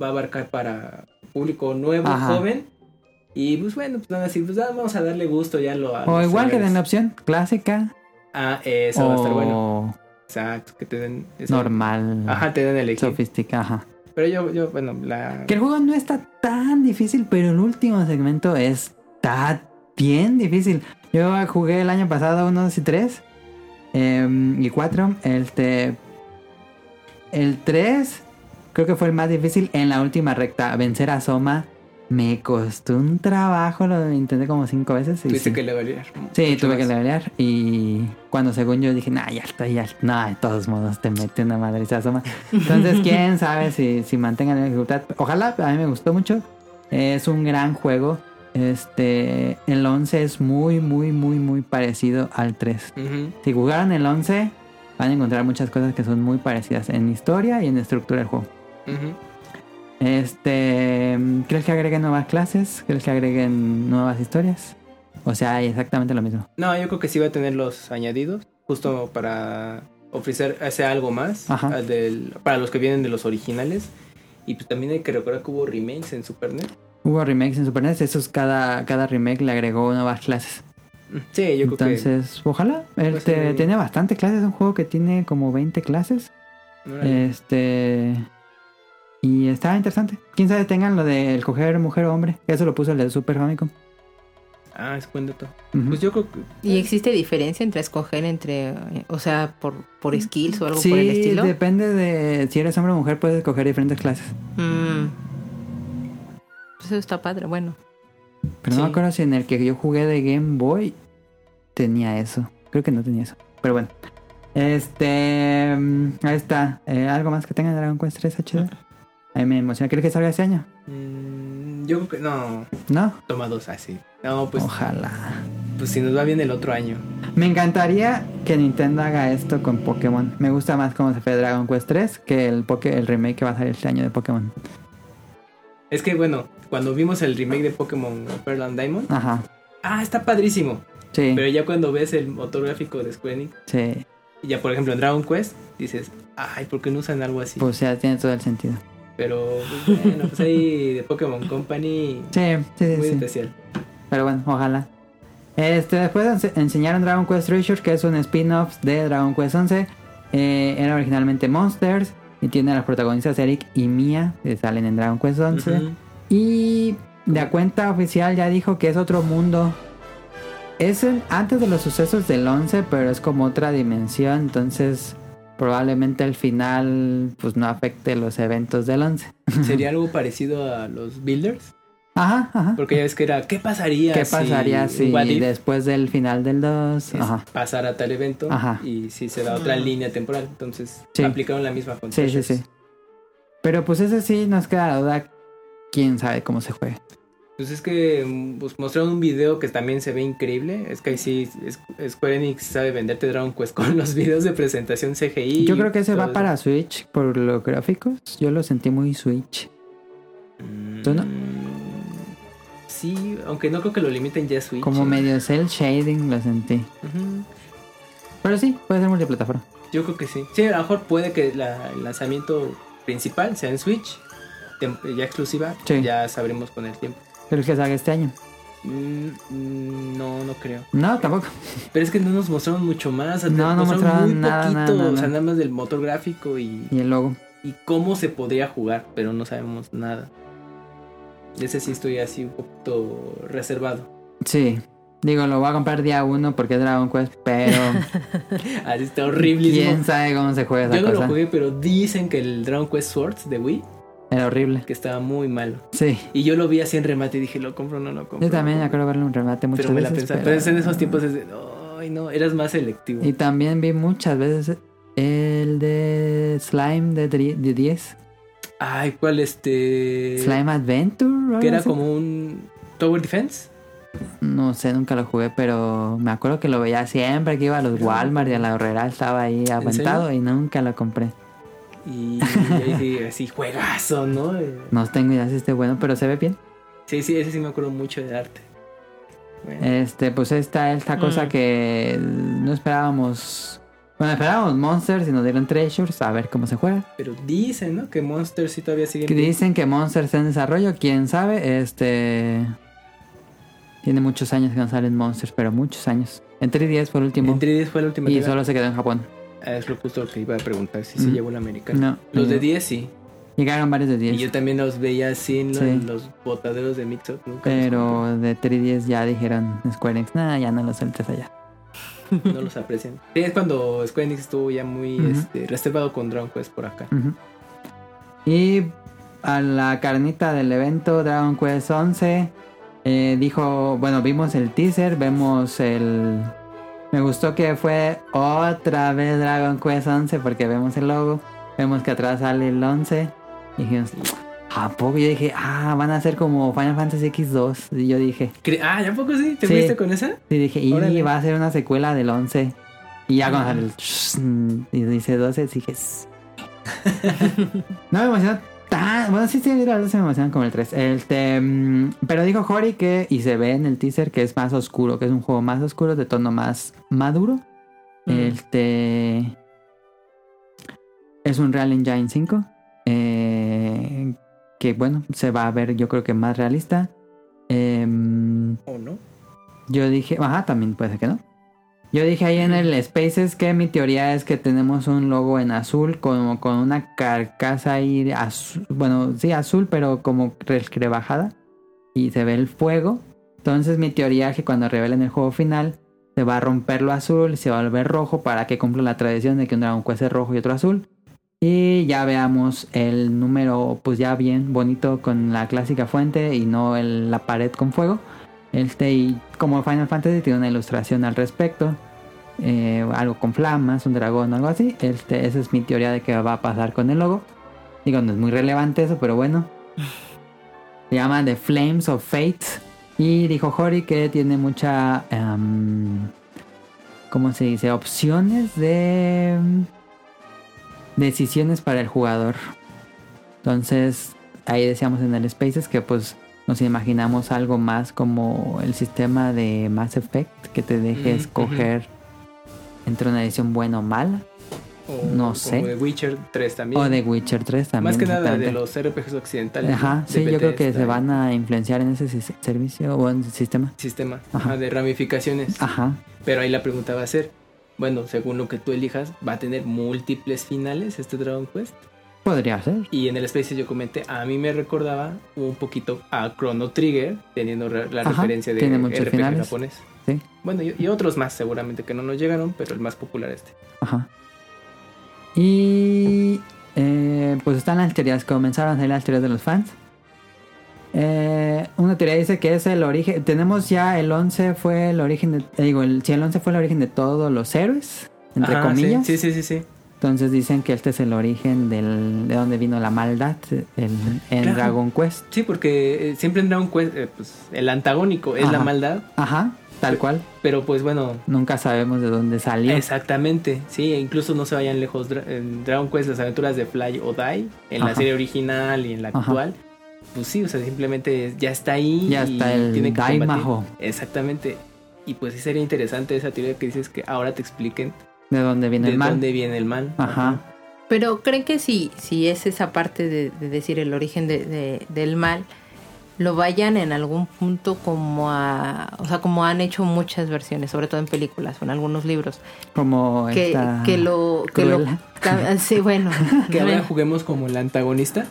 va a abarcar para público nuevo, Ajá. joven. Y pues bueno, pues van a decir, pues vamos a darle gusto ya lo a O igual que den la opción clásica Ah, eso va a estar bueno. Exacto, que te den. esa- normal, Ajá, te den el elegir. sofisticada. Ajá. Pero yo, yo, bueno, la. Que el juego no está tan difícil, pero el último segmento está bien difícil. Yo jugué el año pasado 1, 2 y 3. Y 4. Este, el 3 creo que fue el más difícil en la última recta. Vencer a Soma me costó un trabajo, lo intenté como 5 veces. Tuviste sí. que levelear. Sí, tuve que levelear y cuando según yo dije, nah, ya estoy, ya, no, de todos modos te mete una madriza soma. *laughs* Entonces, quién sabe si, si mantengan la dificultad. Ojalá, a mí me gustó mucho. Es un gran juego. Este, el 11 es muy, muy, muy, muy parecido al 3. Ujú. Si jugaron el 11, van a encontrar muchas cosas que son muy parecidas en historia y en estructura del juego. Este, ¿crees que agreguen nuevas clases? ¿Crees que agreguen nuevas historias? O sea, hay exactamente lo mismo. No, yo creo que sí va a tener los añadidos, justo para ofrecer algo más del- para los que vienen de los originales. Y pues también hay que recordar que hubo remakes en Super NES. Hubo remakes en Super NES, esos cada, cada remake le agregó nuevas clases. Sí, yo creo que... Entonces, ojalá. Él Pues te- sí. tiene bastante clases, es un juego que tiene como 20 clases. Este. Y está interesante. Quién sabe tengan lo del coger mujer o hombre. Eso lo puso el de Super Famicom. Ah, es buen dato. Pues yo creo que... ¿Y existe diferencia entre escoger entre, eh, o sea, por, por skills o algo sí, por el estilo? depende de si eres hombre o mujer, puedes escoger diferentes clases. Mm. Eso está padre, bueno. Pero no me acuerdo si en el que yo jugué de Game Boy tenía eso. Creo que no tenía eso. Pero bueno. Este. mm, Ahí está. Eh, ¿Algo más que tenga Dragon Quest 3 HD? A mí me emociona. ¿Crees que salga este año? mm, yo creo que... No, No. toma dos así. No, pues, Ojalá. pues si nos va bien el otro año. Me encantaría que Nintendo haga esto con Pokémon. Me gusta más cómo se fue Dragon Quest 3 que el, Poké- el remake que va a salir este año de Pokémon. Es que bueno, cuando vimos el remake de Pokémon Pearl and Diamond, Ajá. ah, está padrísimo. Sí. Pero ya cuando ves el motor gráfico de Square Enix, Sí. y ya por ejemplo en Dragon Quest, dices, ay, ¿por qué no usan algo así? Pues ya tiene todo el sentido. Pero pues, bueno, pues ahí de Pokémon Company, Sí, sí, sí. muy sí. especial. Pero bueno, ojalá. Este, después ense- enseñaron Dragon Quest Treasures, que es un spin-off de Dragon Quest 11. Eh, era originalmente Monsters y tiene a los protagonistas Eric y Mia, que salen en Dragon Quest 11. Ujú. Y la cuenta oficial ya dijo que es otro mundo. Es en- antes de los sucesos del 11, pero es como otra dimensión, entonces probablemente al final pues no afecte los eventos del 11. *laughs* Sería algo parecido a los Builders, Ajá, ajá. porque ya ves que era, ¿qué pasaría ¿Qué pasaría si, después del final del 2? es Ajá. pasara tal evento Ajá. y si se da otra línea temporal? Entonces Sí. aplicaron la misma con Sí, sí, sí. Pero pues ese sí nos queda la duda. Quién sabe cómo se juega. Pues es que mm, pues, mostraron un video que también se ve increíble. Es que ahí sí, Square Enix sabe venderte Dragon Quest con *laughs* los videos de presentación CGI. Yo creo que ese va eso. para Switch por los gráficos. Yo lo sentí muy Switch. ¿Tú no? Mm, Sí, aunque no creo que lo limiten ya a Switch. Como ¿eh? medio cel shading lo sentí. Pero sí, puede ser multiplataforma. Yo creo que sí. Sí, a lo mejor puede que la- el lanzamiento principal sea en Switch, ya exclusiva. Sí. Ya sabremos con el tiempo. ¿Crees que salga este año? Mm, no, no creo. No, tampoco. Pero es que no nos mostraron mucho más. No, no mostraron muy nada, poquito. nada, nada, O sea, nada. nada más del motor gráfico y, Y el logo. y cómo se podría jugar, pero no sabemos nada. De ese sí estoy así un poquito reservado. Sí. Digo, lo voy a comprar día uno porque es Dragon Quest, pero *laughs* Así está horrible. quién sabe cómo se juega esa Yo no cosa. lo jugué, pero dicen que el Dragon Quest Swords de Wii, Era horrible. que estaba muy malo. Sí. Y yo lo vi así en remate y dije, lo compro o no lo compro. Yo también me acuerdo verle un remate muchas Pero me la pensaba. pero- Pero en esos tiempos es de, ay no, eras más selectivo. Y también vi muchas veces el de Slime de, dri- de 10. Ay, ¿cuál este? Slime Adventure. Que era así. como un Tower Defense. No sé, nunca lo jugué, pero me acuerdo que lo veía siempre que iba a los Walmart y a la horrera estaba ahí aventado y nunca lo compré. Y ahí sí, así, juegazo, ¿no? No tengo idea si esté bueno, pero se ve bien. Sí, sí, ese sí me acuerdo mucho de arte. Bueno, Este, pues esta esta cosa Mm. que no esperábamos. Bueno, esperábamos Monsters y nos dieron Treasures, a ver cómo se juega. pero dicen, ¿no? Que Monster sí todavía sigue. Dicen que Monsters está en desarrollo, quién sabe. Este. Tiene muchos años que no salen Monsters, pero muchos años. En 3DS fue el último. En 3DS fue la última Y solo se quedó en Japón. Ah, es lo justo lo que iba a preguntar, si se llevó el americano. No. Los y- de 10 sí. Llegaron varios de Y 10. yo también los veía así en, Sí. los botaderos de Mixup. nunca Pero de 3DS ya dijeron Square Enix, nada, ya no los sueltes allá. no los aprecian. Sí, es cuando Square Enix estuvo ya muy este, reservado con Dragon Quest por acá. Y a la carnita del evento Dragon Quest 11 eh, dijo, bueno, vimos el teaser, vemos el... Me gustó que fue otra vez Dragon Quest 11 porque vemos el logo, vemos que atrás sale el 11 y dijimos, ¿a poco? Yo dije, ah, van a ser como Final Fantasy X2 y yo dije, Ah, ¿ya poco sí? ¿Te Sí. fuiste con esa? y dije, y Órale. va a ser una secuela del 11 y ya cuando sale el y dice 12 dije. *laughs* No me emociona tan. Bueno, sí, sí, mira, se me emocionan como el 3. Este, mm, pero dijo Hori que, y se ve en el teaser, que es más oscuro, que es un juego más oscuro, de tono más maduro. Mm. Este. Es un Real Engine 5. eh, que bueno, se va a ver, yo creo que más realista. Em, ¿O no? yo dije, ajá, también puede ser que no. Yo dije ahí en el Spaces que mi teoría es que tenemos un logo en azul como con una carcasa ahí azul, bueno, sí azul, pero como re- rebajada y se ve el fuego. Entonces mi teoría es que cuando revelen el juego final se va a romper lo azul y se va a volver rojo para que cumpla la tradición de que un Dragon Quest es rojo y otro azul. Y ya veamos el número pues ya bien bonito con la clásica fuente y no el- la pared con fuego. Este, y como Final Fantasy tiene una ilustración al respecto, eh, algo con flamas, un dragón, algo así. Este, esa es mi teoría de que va a pasar con el logo. Digo, no es muy relevante eso, pero bueno. Se llama The Flames of Fate. Y dijo Hori que tiene mucha. em, ¿Cómo se dice? Opciones de. Decisiones para el jugador. Entonces, ahí decíamos en el Spaces que pues nos imaginamos algo más como el sistema de Mass Effect que te deje Mm, escoger entre una edición buena o mala. O, No sé. de Witcher 3 también. O de Witcher 3 también. Más que nada de los RPGs occidentales. Ajá, sí, yo creo que se van a influenciar en ese servicio o en ese sistema. Sistema ajá, de ramificaciones. Ajá. Pero ahí la pregunta va a ser: bueno, según lo que tú elijas, ¿va a tener múltiples finales este Dragon Quest? Podría ser. Y en el Space yo comenté, a mí me recordaba un poquito a Chrono Trigger, teniendo la Ajá, referencia de tiene muchos RPG finales. japonés. Sí. Bueno, y, y otros más seguramente que no nos llegaron, pero el más popular este. Ajá. Y eh, pues están las teorías, comenzaron a salir las teorías de los fans. Eh, una teoría dice que es el origen, tenemos ya el 11 fue el origen de, eh, digo, el, si el 11 fue el origen de todos los héroes, entre Ajá, sí, comillas. Sí, sí, sí, sí. Entonces dicen que este es el origen del, de donde vino la maldad el- en Claro. Dragon Quest. Sí, porque eh, siempre en Dragon Quest, eh, pues, el antagónico es la Ajá. maldad, Ajá, tal cual. pero pues bueno, Nunca sabemos de dónde salió. Exactamente, sí, e incluso no se vayan lejos. En Dragon Quest, las aventuras de Fly o Die, en la Ajá. serie original y en la Ajá. actual, pues sí, o sea, simplemente ya está ahí. Ya y está el tiene que. Daimajo. Exactamente. Y pues sí sería interesante esa teoría que dices que ahora te expliquen De dónde viene de el mal. dónde viene el mal. Ajá. Pero creen que si, si es esa parte de, de decir el origen de- de- del mal, lo vayan en algún punto como a, o sea, como han hecho muchas versiones, sobre todo en películas o en algunos libros, Como que, esta que lo, que lo, *laughs* sí, bueno, Que ahora juguemos como el antagonista.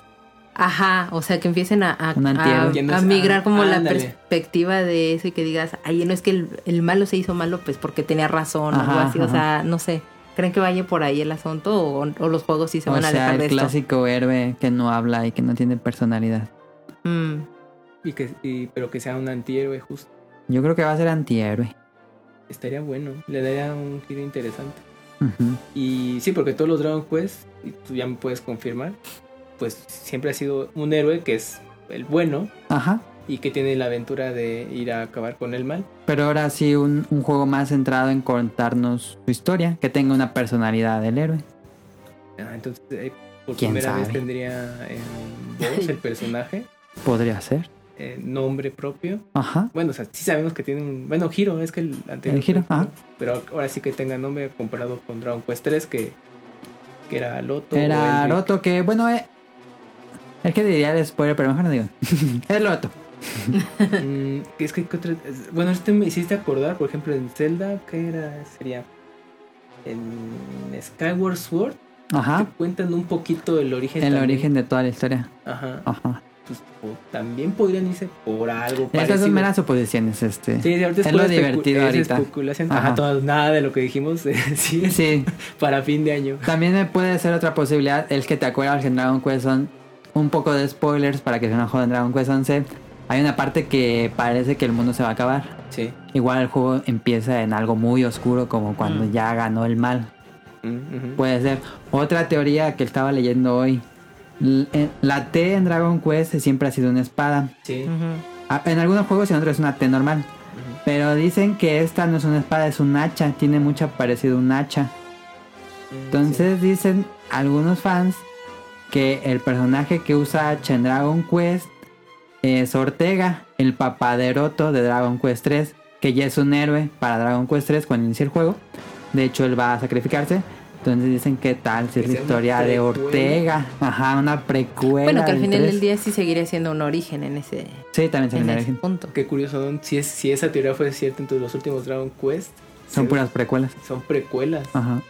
Ajá, o sea, que empiecen a, a, a- migrar ah, como la ándale. perspectiva de eso y que digas, ay, no es que el, el malo se hizo malo pues porque tenía razón o algo Ajá, así, o sea, no sé. ¿Creen que vaya por ahí el asunto o, o los juegos sí se o van a alejar de el esto? clásico héroe que no habla y que no tiene personalidad. Mm. Y que, y- pero que sea un antihéroe justo. Yo creo que va a ser antihéroe. Estaría bueno. Le daría un giro interesante. Y sí, porque todos los Dragon Quest, y tú ya me puedes confirmar, pues siempre ha sido un héroe que es el bueno Ajá. y que tiene la aventura de ir a acabar con el mal. Pero ahora sí un, un juego más centrado en contarnos su historia, que tenga una personalidad del héroe. Ah, entonces, eh, por ¿Quién primera vez tendría en voz el *laughs* personaje, Podría ser. eh, nombre propio. Ajá. Bueno, o sea, sí sabemos que tiene un... Bueno, giro, es que el anterior... El fue ajá. Pero ahora sí que tenga nombre comparado con Dragon Quest 3, que, que era Loto. Era o Elric. Roto que, bueno, eh, es que diría el spoiler, pero mejor no digo. *laughs* es Roto. Mm, es que, ¿qué otra- es- bueno, este me hiciste acordar, por ejemplo, en Zelda, ¿qué era? Sería en Skyward Sword, Ajá. que cuentan un poquito el origen. El también. origen de toda la historia. Ajá. Ajá. Pues, también podrían irse por algo Estas parecido. son meras suposiciones, este. Sí, ahorita es lo pura especu- divertido es ahorita. especulación. Ajá. Ajá, todo- nada de lo que dijimos eh, *laughs* sí, es Sí. para fin de año. También me puede ser otra posibilidad, el que te acuerdas que en Dragon Quest son un poco de spoilers para que se no jodan Dragon Quest 11. Hay una parte que parece que el mundo se va a acabar. Sí. Igual el juego empieza en algo muy oscuro como cuando Mm. ya ganó el mal. Mm. Puede ser. Otra teoría que estaba leyendo hoy. En- La T en Dragon Quest siempre ha sido una espada. Sí. En algunos juegos y en otros es una T normal. Pero dicen que esta no es una espada, es un hacha. Tiene mucho parecido a un hacha. Mm, Entonces dicen algunos fans que el personaje que usa hacha en Dragon Quest es Ortega, el papaderoto de Dragon Quest 3, que ya es un héroe para Dragon Quest 3 cuando inicia el juego. De hecho, él va a sacrificarse. Entonces dicen que tal si es la historia de. Ortega. Ajá, una precuela. Bueno, que al final 3. del día sí seguiría siendo un origen en ese, Sí, también se en viene ese origen. punto. Qué curioso, ¿no? Si, es, si esa teoría fue cierta entre los últimos Dragon Quest. Son puras precuelas. Son precuelas. Ajá.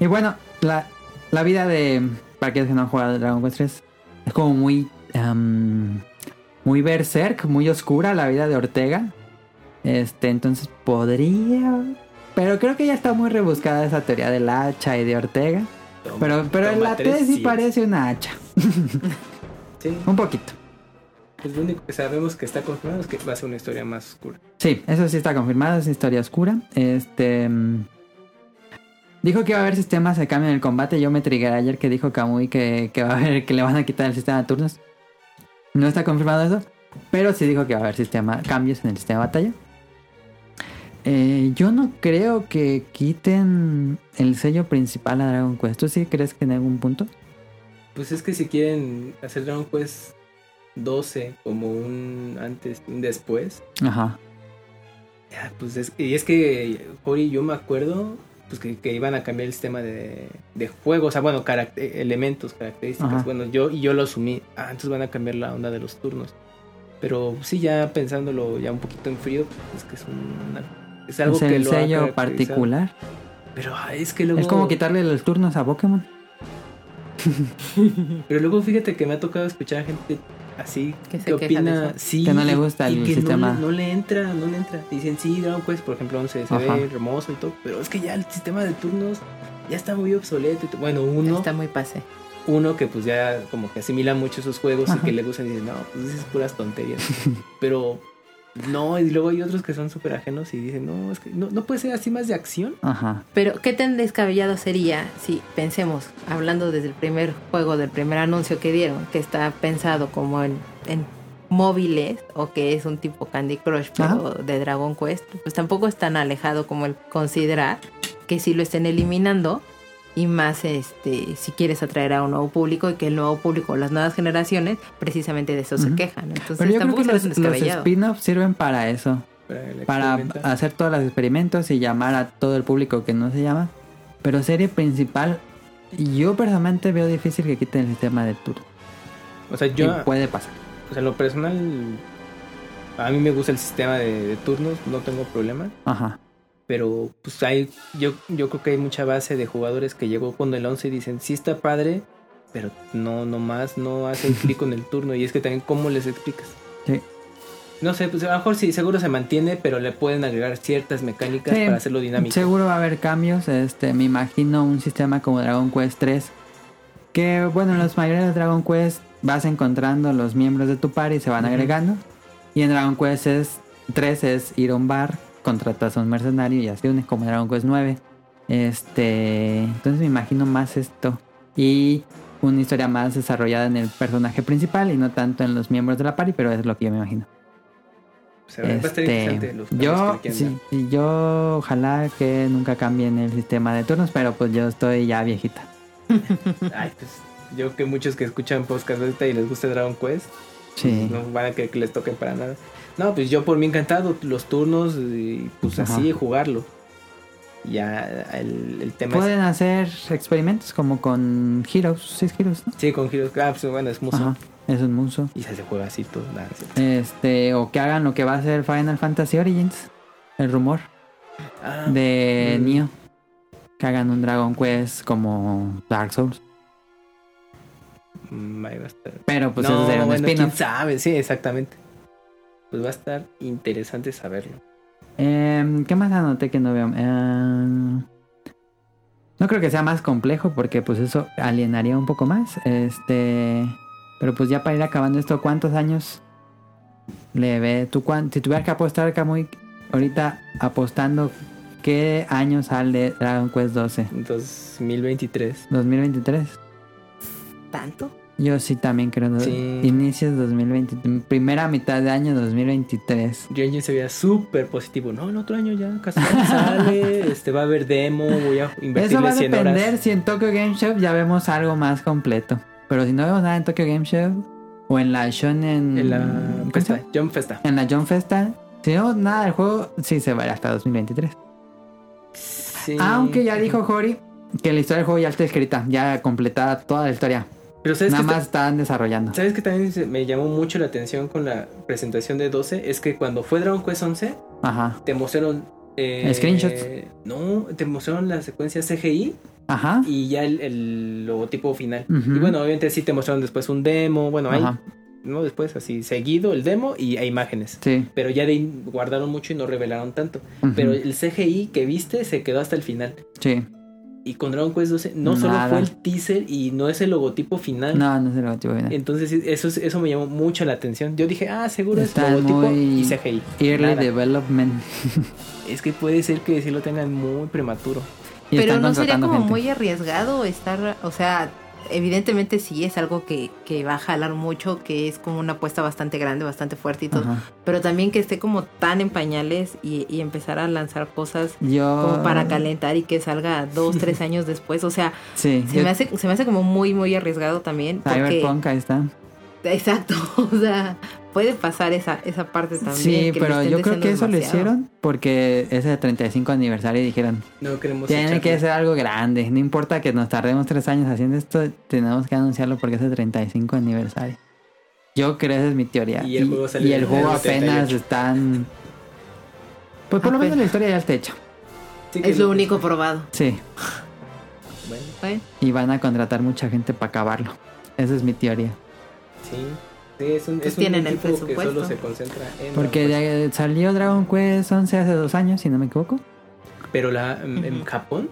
Y bueno, la, la vida de. Para aquellos que no han jugado Dragon Quest 3, es como muy. muy berserk, muy oscura la vida de Ortega. Este, entonces podría. Pero creo que ya está muy rebuscada esa teoría del hacha y de Ortega. Toma- Pero, pero en la T tres, sí sí. parece una hacha. *laughs* Sí. Un poquito. Pues lo único que sabemos que está confirmado es que va a ser una historia más oscura. Sí, eso sí está confirmado, es historia oscura. Este. Dijo que va a haber sistemas de cambio en el combate. Yo me trigué ayer que dijo Kamui que, que va a haber, que le van a quitar el sistema de turnos. No está confirmado eso. Pero sí dijo que va a haber sistema, cambios en el sistema de batalla. Eh, yo no creo que quiten el sello principal a Dragon Quest. ¿Tú sí crees que en algún punto? Pues es que si quieren hacer Dragon Quest 12 como un antes y un después, Ajá. ya, pues es, y es que, Ori, yo me acuerdo pues que, que iban a cambiar el sistema de, de juego, o sea, bueno, eh, elementos, características. Ajá. Bueno, yo y yo lo asumí, ah, entonces van a cambiar la onda de los turnos. Pero sí, ya pensándolo ya un poquito en frío, pues es que es una, es algo es que el lo sello particular. Pero es que luego Es como quitarle los turnos a Pokémon. *laughs* Pero luego fíjate que me ha tocado escuchar a gente así Que se que opina, sí, Que no le y- gusta y el que sistema. No le, no le entra, no le entra. Dicen, sí, Dragon Quest, por ejemplo, 11 se Ajá. ve hermoso y todo, pero es que ya el sistema de turnos ya está muy obsoleto. y todo. Bueno, uno, Está muy pase. uno que pues ya como que asimila mucho esos juegos Ajá. y que le gustan y dice, no, pues dices puras tonterías. *laughs* pero no, y luego hay otros que son súper ajenos y dicen, no, es que no, no puede ser así más de acción. Ajá. Pero qué tan descabellado sería si pensemos, hablando desde el primer juego, del primer anuncio que dieron, que está pensado como en, en móviles o que es un tipo Candy Crush, pero de Dragon Quest, pues tampoco es tan alejado como el considerar que si lo estén eliminando y más este si quieres atraer a un nuevo público y que el nuevo público, las nuevas generaciones, precisamente de eso se quejan. Entonces Pero yo creo que los, spin-offs sirven para eso. Para, hacer todos los experimentos y llamar a todo el público que no se llama. Pero serie principal, yo personalmente veo difícil que quiten el sistema de turno. O sea, Y yo, puede pasar. o sea, en lo personal, a mí me gusta el sistema de, de turnos, no tengo problema. Ajá. Pero pues hay yo yo creo que hay mucha base de jugadores que llegó con el 11 y dicen sí está padre pero no no más no hacen clic *laughs* con el turno y es que también cómo les explicas Sí. no sé pues a lo mejor sí seguro se mantiene pero le pueden agregar ciertas mecánicas Sí, para hacerlo dinámico Seguro va a haber cambios. Este, me imagino un sistema como Dragon Quest 3. Que bueno, en los mayores de Dragon Quest vas encontrando los miembros de tu par y se van agregando. Y en Dragon Quest es, 3 es ir a un bar, contratas a un mercenario y así unes como Dragon Quest 9. Este, entonces me imagino más esto. Y una historia más desarrollada en el personaje principal y no tanto en los miembros de la party, pero es lo que yo me imagino. A estar Este, interesante los cambios yo, que sí, yo ojalá que nunca cambien el sistema de turnos, pero pues yo estoy ya viejita. *laughs* Ay, pues yo que muchos que escuchan podcast y les gusta Dragon Quest Sí. no van a querer que les toquen para nada no pues yo por mí encantado los turnos y pues Ajá. así jugarlo ya el, el tema es Pueden hacer experimentos como con Heroes, sí es Heroes, ¿no? Sí, con Heroes. Ah, pues bueno, es muso. Ajá, es un muso. Y se, juega así todo. Nada. Este, o que hagan lo que va a hacer Final Fantasy Origins, el rumor Ah, de Mm. Neo. que hagan un Dragon Quest como Dark Souls. Mm, ahí va a estar. Pero pues no, eso sería un bueno, spin-off. sabe, sí, exactamente. Pues va a estar interesante saberlo. Em, ¿Qué más anoté que no veo? Em, no creo que sea más complejo porque pues eso alienaría un poco más. Este, pero pues ya para ir acabando esto, ¿cuántos años le ve? ¿Tú cuán- si tuvieras que apostar, Camuy, ahorita apostando, ¿qué año sale Dragon Quest 12? 2023. 2023. ¿Tanto? Yo sí también creo. Sí. Inicios 2023. Primera mitad de año 2023. Yo ya se veía súper positivo. No, el otro año ya casi sale. *laughs* este va a haber demo. Voy a Eso va a 100 depender horas. si en Tokyo Game Show ya vemos algo más completo. Pero si no vemos nada en Tokyo Game Show o en la Shonen. En la ¿cómo se Festa? Jump Festa. En la John Festa. Si no vemos nada del juego, sí se va a ir hasta 2023. Sí. Aunque ya dijo Hori que la historia del juego ya está escrita, ya completada toda la historia. Pero sabes Nada que más están desarrollando. ¿Sabes que también me llamó mucho la atención con la presentación de 12? Es que cuando fue Dragon Quest 11, Ajá. te mostraron. eh, Screenshots. No, te mostraron la secuencia CGI Ajá. y ya el, el logotipo final. Y bueno, obviamente sí te mostraron después un demo. Bueno, ahí. ¿no? Después así seguido el demo y hay imágenes. Sí. Pero ya de guardaron mucho y no revelaron tanto. Pero el CGI que viste se quedó hasta el final. Sí. Y con Dragon Quest 12 no solo fue el teaser y no es el logotipo final. No, no es el logotipo final. Entonces sí, eso, es- eso me llamó mucho la atención. Yo dije, ah, seguro Está es logotipo muy y CGI. Early Nada. development. *laughs* Es que puede ser que sí lo tengan muy prematuro. Y Pero no sería como gente. muy arriesgado estar, o sea, evidentemente sí es algo que, que va a jalar mucho, que es como una apuesta bastante grande, bastante fuerte y todo, Ajá. pero también que esté como tan en pañales y, y empezar a lanzar cosas Yo. como para calentar y que salga dos, tres *laughs* años después, o sea, Sí. se yo- me hace, se me hace como muy, muy arriesgado también. Porque, Cyberpunk, ahí está. exacto, *laughs* o sea, puede pasar esa, esa parte también. Sí, que pero yo creo que eso lo hicieron porque es el 35 aniversario y dijeron, No queremos tiene que ser algo grande, no importa que nos tardemos tres años haciendo esto, tenemos que anunciarlo porque es el 35 aniversario. Yo creo esa es mi teoría. Y el juego y el apenas 78. están... Pues por lo menos la historia ya está hecha. Sí Es lo único probado. Sí, Bueno, y van a contratar mucha gente para acabarlo. Esa es mi teoría. sí. Sí, es un, Pues es un tienen el equipo que solo se concentra en. Porque ya salió Dragon Quest 11 hace dos años, si no me equivoco. Pero la, en. Japón.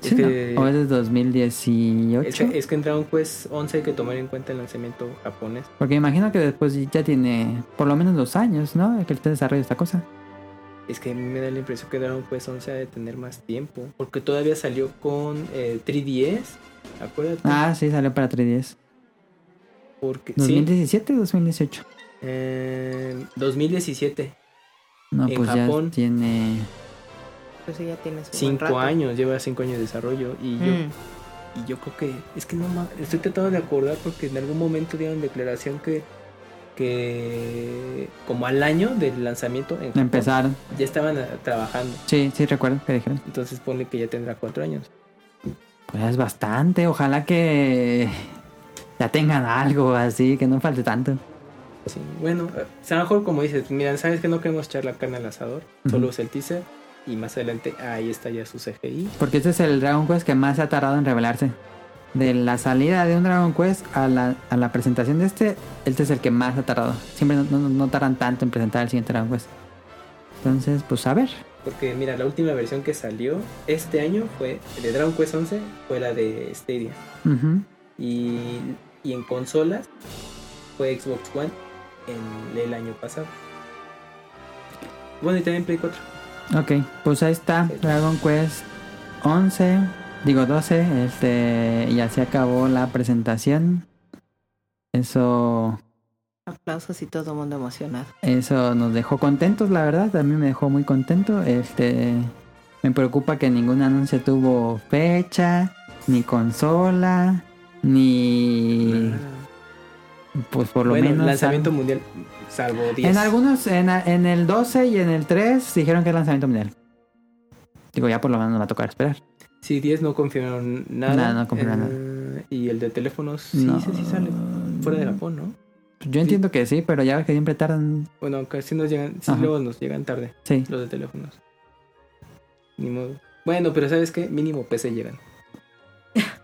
Sí, es, ¿no? que, O es de 2018. es, que, es que en Dragon Quest 11 hay que tomar en cuenta el lanzamiento japonés. Porque imagino que después ya tiene por lo menos dos años, ¿no? Que esté desarrollando esta cosa. Es que a mí me da la impresión que Dragon Quest 11 ha de tener más tiempo. Porque todavía salió con eh, 3DS. Acuérdate. Ah, sí, salió para 3DS. Porque sí. ¿2017 o 2018? eh, 2017. No, En pues Japón. ya tiene... Pues sí, ya buen Cinco años, lleva cinco años de desarrollo. Y yo, Mm. y yo creo que. Es que no Estoy tratando de acordar porque en algún momento dieron declaración que. Que. Como al año del lanzamiento. En Japón, Empezaron. Ya estaban ah, trabajando. Sí, sí, recuerdo que dijeron. Entonces ponle que ya tendrá cuatro años. Pues es bastante. Ojalá que ya tengan algo así, que no falte tanto. Sí, bueno, a lo mejor como dices, mira, sabes que no queremos echar la carne al asador, solo es el teaser y más adelante ahí está ya su CGI. Porque este es el Dragon Quest que más se ha tardado en revelarse. De la salida de un Dragon Quest a la, a la presentación de este, este es el que más ha tardado. Siempre no, no- no tardan tanto en presentar el siguiente Dragon Quest. Entonces, pues a ver. Porque mira, la última versión que salió este año fue de Dragon Quest 11, fue la de Stadia. Y, y en consolas fue Xbox One en el año pasado. Bueno, y también Play 4. Ok, pues ahí está Dragon Quest 11, digo 12, este, ya se acabó la presentación. Eso, Aplausos y todo el mundo emocionado. eso nos dejó contentos, la verdad, mí me dejó muy contento. Este, me preocupa que ningún anuncio tuvo fecha, ni consola, ni, pues por lo bueno, menos lanzamiento al- mundial, salvo 10. En algunos, en, en el 12 y en el 3 dijeron que es lanzamiento mundial. Digo, ya por lo menos nos va a tocar esperar. Sí, 10 no confirmaron nada. Nada, no confirmaron Eh, Y el de teléfonos, sí, No. sí, sí sale. Fuera de Japón, ¿no? Yo entiendo que sí, pero ya ves que siempre tardan. Bueno, sí nos llegan, sí Ajá. luego nos llegan tarde Sí. los de teléfonos. Ni modo. Bueno, pero ¿sabes qué? Mínimo PC llevan.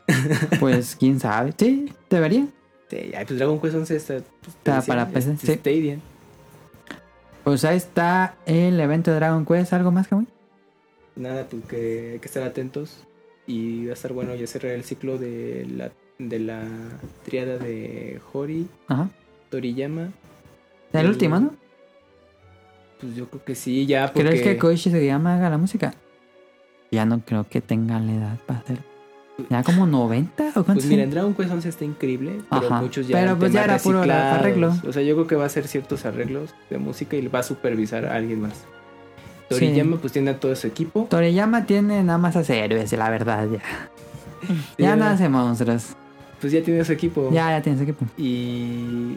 *laughs* Pues quién sabe. Sí, debería. Sí, ay, pues Dragon Quest 11 está, pues, Está para PC, es sí. Stadia. Pues ahí está el evento de Dragon Quest. ¿Algo más, Kamui? Nada, pues que hay que estar atentos. Y va a estar bueno ya cerrar el ciclo de la, de la triada de Hori, Ajá. Toriyama. El El- último, ¿no? Pues yo creo que sí, ya porque... ¿Crees que Koichi Sugiyama haga la música? Ya no creo que tenga la edad para hacer. ¿Ya como 90 o? Pues mira, en? Dragon Quest 11 está increíble, pero Ajá. muchos ya Pero pues ya era puro arreglo. O sea, yo creo que va a hacer ciertos arreglos de música y va a supervisar a alguien más. Toriyama pues tiene a todo su equipo. Toriyama tiene nada más hacer héroes, la verdad, ya. *laughs* Ya no hace monstruos. Pues ya tiene su equipo. Ya, ya tiene su equipo. Y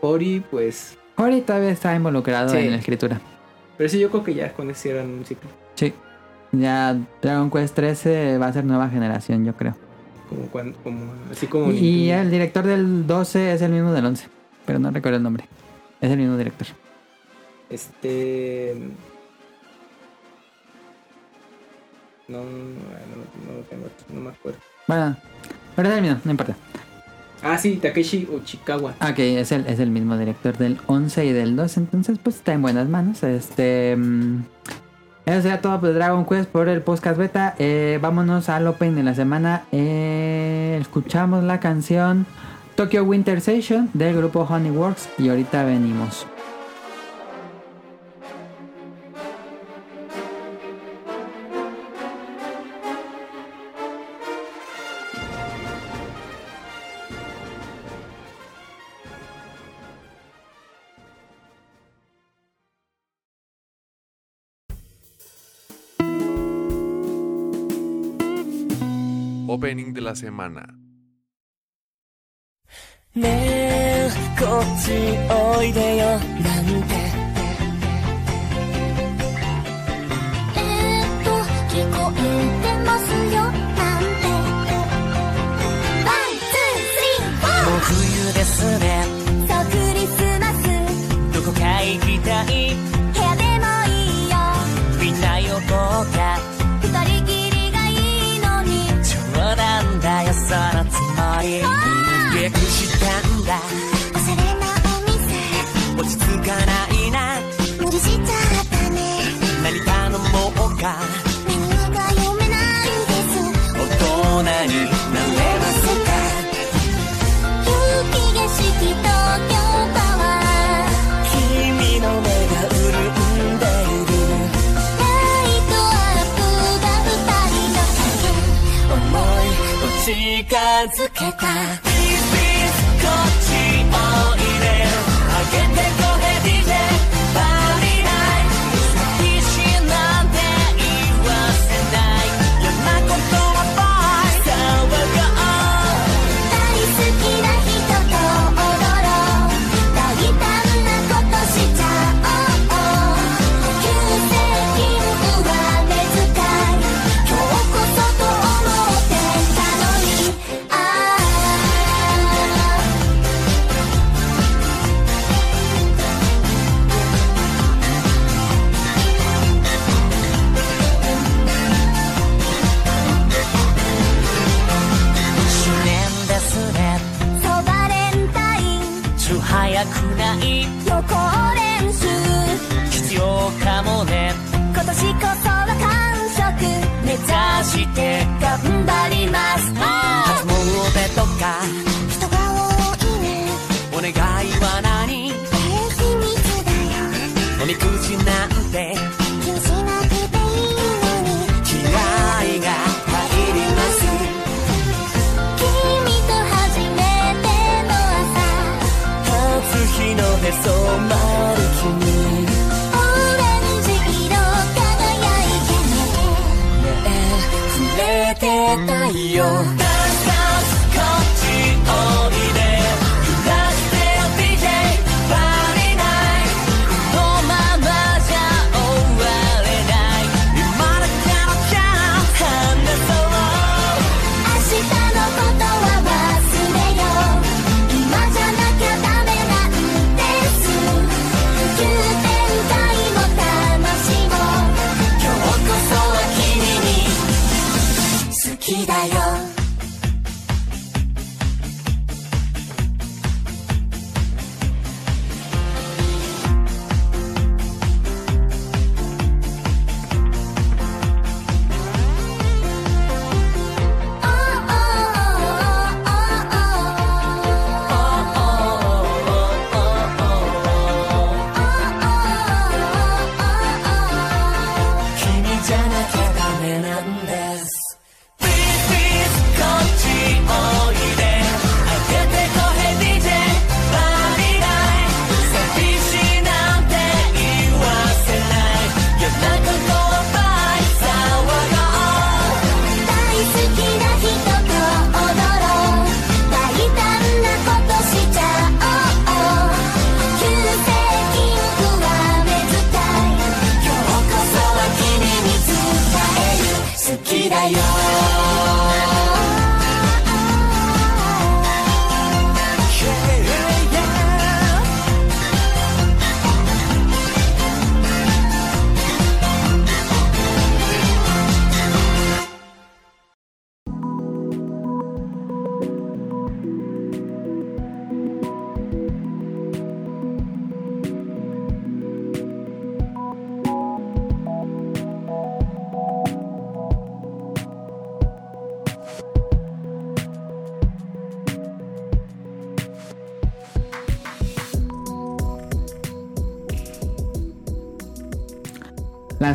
Ori pues... Ori todavía está involucrado Sí. en la escritura. Pero sí, yo creo que ya con eso cierran un ciclo. Sí. Ya Dragon Quest 13 va a ser nueva generación, yo creo. Como cuando, como, así como... Y Nintendo. el director del 12 es el mismo del 11. Pero no recuerdo el nombre. Es el mismo director. Este... No, no, no, no lo tengo no me acuerdo. Bueno, pero es el mismo, no importa. Ah, sí, Takeshi Uchikawa. Ah, Ok, es el, es el mismo director del 11 y del 12, entonces pues está en buenas manos. Este. Eso sería todo por Dragon Quest por el podcast beta. Eh, vámonos al Open de la semana. Eh, escuchamos la canción Tokyo Winter Station del grupo Honeyworks y ahorita venimos. la semana. ねえこ ah.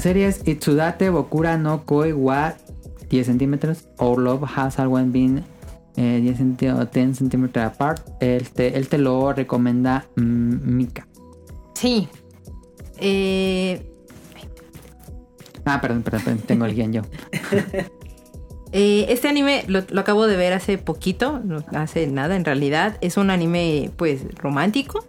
Serie es Itsudate Bokura no Koi wa 10 centímetros. Our Love Has Always Been eh, 10, centi- o 10 centímetros apart. Él te, él te lo recomienda mm, Mika. Sí. Eh, Ah, perdón, perdón, perdón, tengo el guion yo. *laughs* Eh, este anime lo, lo acabo de ver hace poquito, no hace nada en realidad. Es un anime pues romántico.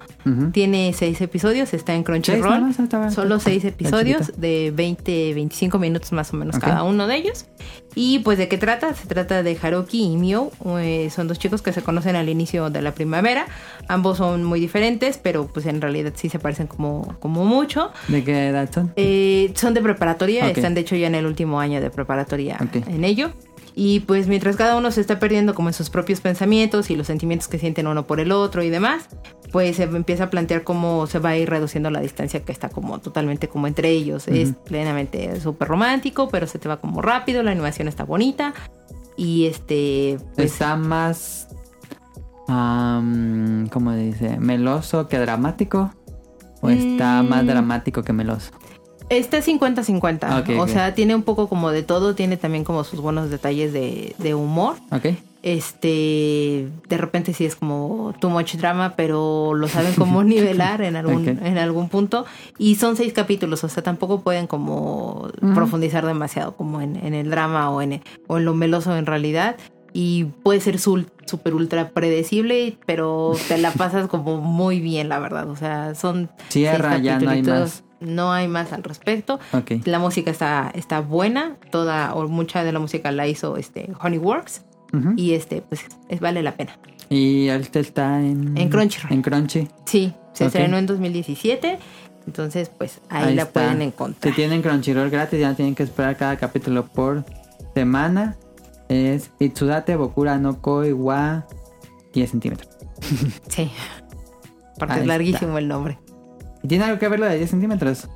Tiene seis episodios, está en Seis Crunchyroll. Solo seis episodios de 20, 25 minutos más o menos cada uno de ellos. Y pues de qué trata? Se trata de Haruki y Mio. eh, son dos chicos que se conocen al inicio de la primavera. Ambos son muy diferentes, pero pues en realidad sí se parecen como, como mucho. ¿De qué edad son? Eh, son de preparatoria, están de hecho ya en el último año de preparatoria en ello. Y pues mientras cada uno se está perdiendo como en sus propios pensamientos y los sentimientos que sienten uno por el otro y demás, pues se empieza a plantear cómo se va a ir reduciendo la distancia que está como totalmente como entre ellos. Es plenamente súper romántico, pero se te va como rápido, la animación está bonita y este... Pues, Está más. am, ¿Cómo dice? ¿Meloso que dramático? ¿O está Mm. más dramático que meloso? Este 50-50. Ok, o sea, tiene un poco como de todo, tiene también como sus buenos detalles de, de humor. ¿Ok? Este, de repente sí es como too much drama, pero lo saben *laughs* cómo nivelar en algún, en algún punto. Y son seis capítulos, o sea, tampoco pueden como profundizar demasiado como en, en el drama o en, o en lo meloso en realidad. Y puede ser súper ultra predecible, pero te la *laughs* pasas como muy bien, la verdad. O sea, son Cierra, seis ya no hay más. No hay más al respecto. Ok. La música está, está buena, toda o mucha de la música la hizo este Honeyworks y este pues es, vale la pena. Y este está en... En Crunchyroll. En Crunchy. Sí, se estrenó en 2017, entonces pues ahí, la está. pueden Si encontrar. tienen Crunchyroll gratis, ya tienen que esperar cada capítulo por semana. Es Itsudate Bokura no Koi wa 10 centímetros. Sí. *laughs* Porque Ahí es está. larguísimo el nombre. ¿Y ¿Tiene algo que ver lo de 10 centímetros?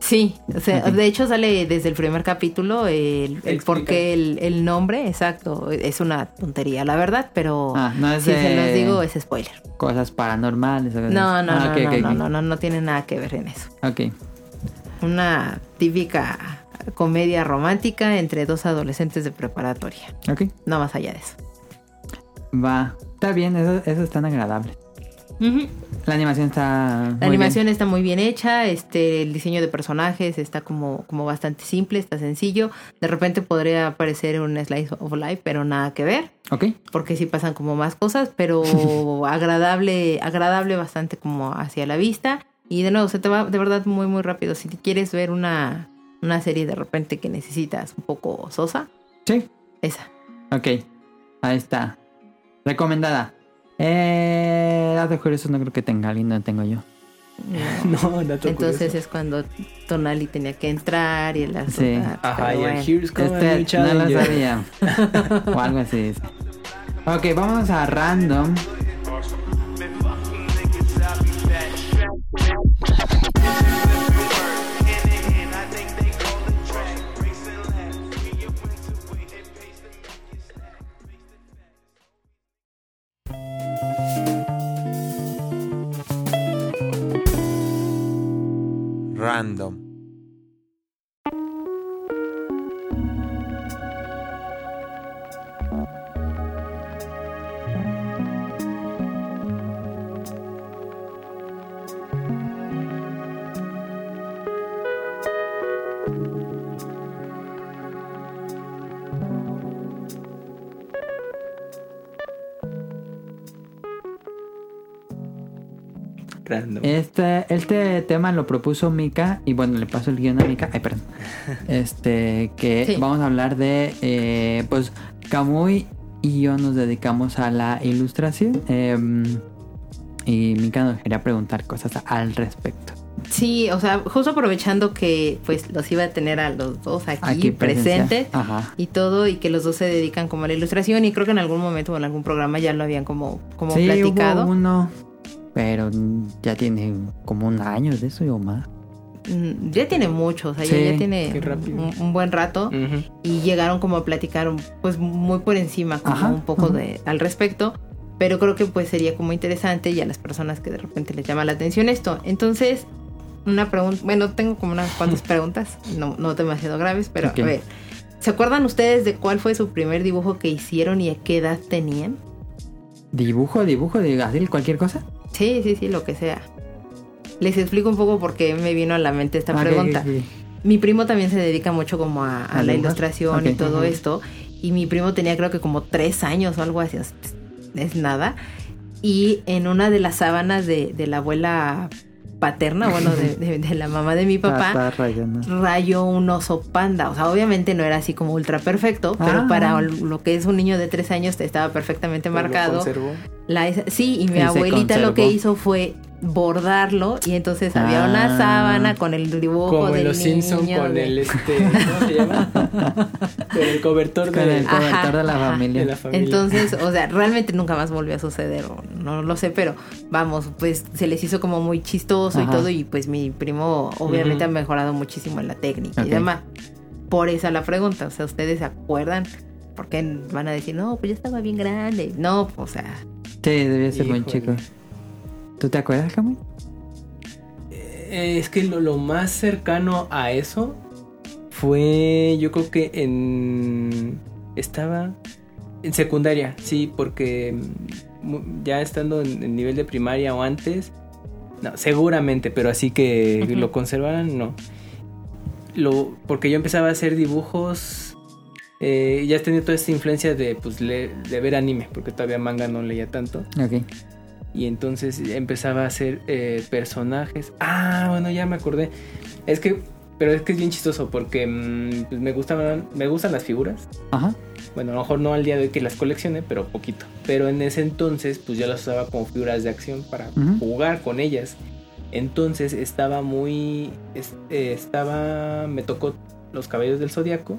Sí, o sea, de hecho sale desde el primer capítulo el, el por qué el, el nombre, exacto. Es una tontería, la verdad, pero Ah, no es si se los digo es spoiler. Cosas paranormales. o cosas No, así. no, Ah, no, no, no, no, no, no tiene nada que ver en eso. Ok. Una típica comedia romántica entre dos adolescentes de preparatoria. Ok. No más allá de eso. Va. Está bien, eso, eso es tan agradable. La animación está. La animación está muy bien hecha, este, el diseño de personajes está como, como bastante simple, está sencillo. De repente podría aparecer un slice of life, pero nada que ver, Ok. porque sí pasan como más cosas, pero *laughs* agradable, agradable bastante como hacia la vista. Y de nuevo, se te va de verdad muy, muy rápido. Si quieres ver una, una serie de repente que necesitas un poco sosa, Sí. esa. Ok. Ahí está. Recomendada. Eh. Datos curiosos no creo que tenga alguien, no tengo yo. *laughs* No, dato Entonces curioso. es cuando Tonali tenía que entrar y el asunto. Sí. ah, Ajá, y el bueno. Here's Coming Este no lo sabía. *laughs* o algo así. Ok, vamos a random. Random. Random. Este, este tema lo propuso Mika y bueno, le paso el guion a Mika. Ay, perdón. *laughs* Este, que Sí. vamos a hablar de, eh, pues, Kamui y yo nos dedicamos a la ilustración. em, y Mika nos quería preguntar cosas al respecto. Sí, o sea, justo aprovechando que pues los iba a tener a los dos aquí, Aquí presentes Ajá. y todo y que los dos se dedican como a la ilustración y creo que en algún momento o en algún programa ya lo habían como, como sí, platicado. hubo uno, pero ya tiene como un año de eso o más. Mm, Ya tiene mucho, o sea, ya- Sí, ya, tiene un, un buen rato y llegaron como a platicar pues muy por encima como Ajá, un poco ajá. de al respecto pero creo que pues sería como interesante y a las personas que de repente les llama la atención esto entonces una pregunta, bueno, tengo como unas cuantas *laughs* preguntas, no, no demasiado graves, pero a ver, ¿se acuerdan ustedes de cuál fue su primer dibujo que hicieron y a qué edad tenían? ¿Dibujo, dibujo, de cualquier cosa? Sí, sí, sí, lo que sea. Les explico un poco por qué me vino a la mente esta pregunta. Mi primo también se dedica mucho como a, a ¿A la ilustración y todo esto. Y mi primo tenía creo que como tres años o algo así. Es, es nada. Y en una de las sábanas de, de la abuela paterna, bueno, de, de- de la mamá de mi papá, Está rayando. rayó un oso panda. O sea, obviamente no era así como ultra perfecto, pero Ah. para lo que es un niño de tres años estaba perfectamente Lo marcado. La sí, y mi Y abuelita lo que hizo fue bordarlo y entonces había una Ah. sábana con el dibujo Como del en los Simpsons niño, con de- el este. ¿Cómo se llama? *laughs* con el cobertor Con de, el cobertor Ajá, de la familia. de la familia. Entonces, o sea, realmente nunca más volvió a suceder, no lo sé, pero vamos, pues se les hizo como muy chistoso y todo, y pues mi primo obviamente ha mejorado muchísimo en la técnica y demás. Por esa la pregunta, o sea, ¿ustedes se acuerdan? Porque van a decir, no, pues yo estaba bien grande. No, o sea, Sí, debía ser muy Híjole. chico. ¿Tú te acuerdas, Camuy? Eh, Es que lo, lo más cercano a eso fue, yo creo que en... Estaba en secundaria, sí, porque mm, ya estando en el nivel de primaria o antes, no, seguramente, pero así que lo conservaran, no. Lo, porque yo empezaba a hacer dibujos, eh, ya tenía toda esta influencia de, pues, le- de ver anime, porque todavía manga no leía tanto. Ok. Y entonces empezaba a hacer eh, personajes. Ah, bueno, ya me acordé. Es que, pero es que es bien chistoso porque mm, pues me gustaban, me gustan las figuras. Ajá. Bueno, a lo mejor no al día de hoy que las coleccione, pero poquito. Pero en ese entonces, pues yo las usaba como figuras de acción para jugar con ellas. Entonces estaba muy, es- eh, estaba, me tocó los cabellos del zodiaco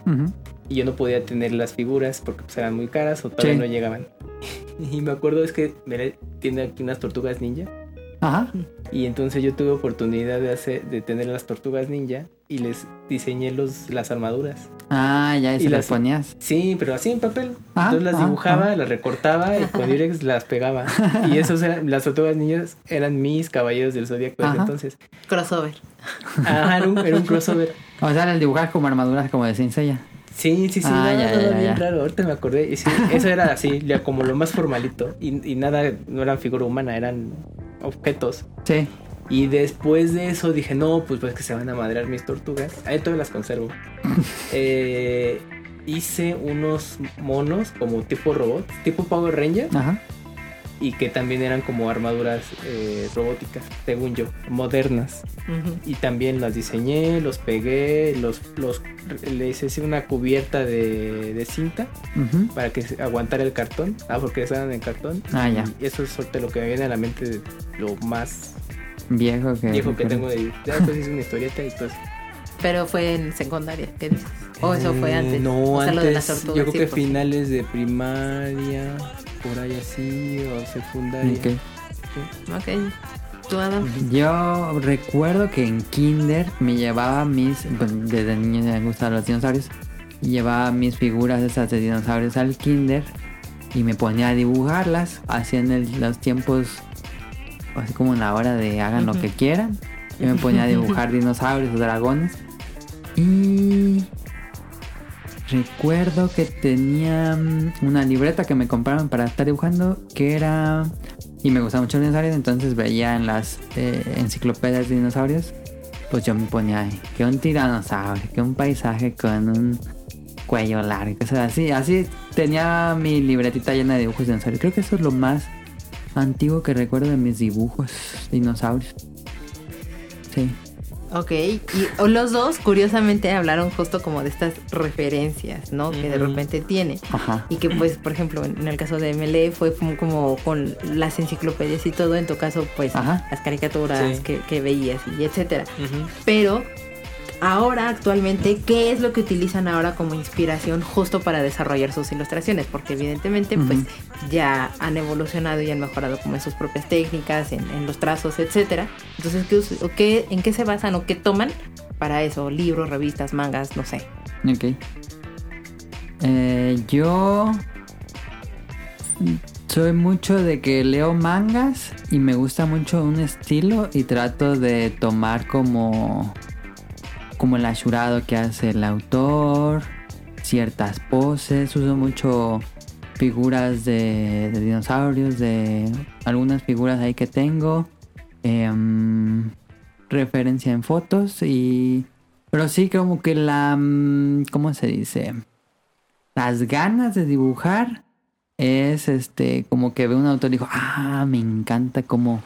y yo no podía tener las figuras porque pues, eran muy caras o todavía Sí. no llegaban. *laughs* Y me acuerdo es que mire, tiene aquí unas tortugas ninja Ajá. y entonces yo tuve oportunidad de hacer de tener las tortugas ninja y les diseñé los las armaduras. Ah, ya, y Y se las ponías. Sí, pero así en papel. Ah, entonces las ah, dibujaba, ah. las recortaba y con *laughs* Durex las pegaba. Y esos eran las tortugas ninjas eran mis caballeros del zodiaco desde entonces. crossover. Ajá, era un, era un crossover. O sea, el dibujar como armaduras como de Senseiya. Sí, sí, sí, Ah, no, ya, no, no, ya, bien ya. raro, ahorita me acordé. Y sí, eso era así, ya como lo más formalito. Y, y nada, no eran figura humana, eran objetos. Sí. Y después de eso dije, no, pues pues que se van a madrear mis tortugas. Ahí todavía las conservo. *laughs* Eh, hice unos monos como tipo robots, tipo Power Ranger. Ajá. Y que también eran como armaduras eh, robóticas, según yo, modernas. Ujú. Y también las diseñé, los pegué, los, los les hice una cubierta de, de cinta para que se- aguantara el cartón. Ah, porque estaban en cartón. Ah, ya. Y eso es lo que me viene a la mente de lo más Viejo que. viejo que tengo de Ya después hice una historieta y pues. *laughs* Pero fue en secundaria, ¿qué dices? O eso fue Eh, antes. No, o sea, antes. lo de las tortugas, yo creo que pues. finales de primaria, por ahí así, o secundaria. Ok. Ok. ¿Tú, Adam? Yo recuerdo que en Kinder me llevaba mis. pues, desde niño me gustaban los dinosaurios. Llevaba mis figuras esas de dinosaurios al Kinder. Y me ponía a dibujarlas. Así en el- los tiempos. Así como en la hora de hagan lo que quieran. Yo me ponía a dibujar *laughs* dinosaurios o dragones. Y. Recuerdo que tenía mm, una libreta que me compraron para estar dibujando. Que era. Y me gustaban mucho los dinosaurios, entonces veía en las eh, enciclopedias de dinosaurios, pues yo me ponía ahí, que un tiranosaurio, que un paisaje con un cuello largo, cosas así. Así tenía mi libretita llena de dibujos de dinosaurios. Creo que eso es lo más antiguo que recuerdo de mis dibujos dinosaurios. Sí. Ok, y los dos curiosamente hablaron justo como de estas referencias, ¿no? Que de repente tiene. Ajá. Y que pues, por ejemplo, en el caso de MLE fue como, como con las enciclopedias y todo, en tu caso pues Ajá. las caricaturas Sí. que, que veías y etcétera. Ujú. Pero ahora, actualmente, ¿qué es lo que utilizan ahora como inspiración justo para desarrollar sus ilustraciones? Porque evidentemente, pues, ya han evolucionado y han mejorado como en sus propias técnicas, en, en los trazos, etcétera. Entonces, ¿qué, us- o qué- ¿en qué se basan o qué toman para eso? Libros, revistas, mangas, no sé. Ok. Eh, yo Soy mucho de que leo mangas y me gusta mucho un estilo y trato de tomar como como el ashurado que hace el autor, ciertas poses, uso mucho figuras de, dinosaurios, de algunas figuras ahí que tengo, em, referencia en fotos y... Pero sí como que la... mm, ¿Cómo se dice? Las ganas de dibujar es este como que ve un autor y dijo, ah, me encanta cómo,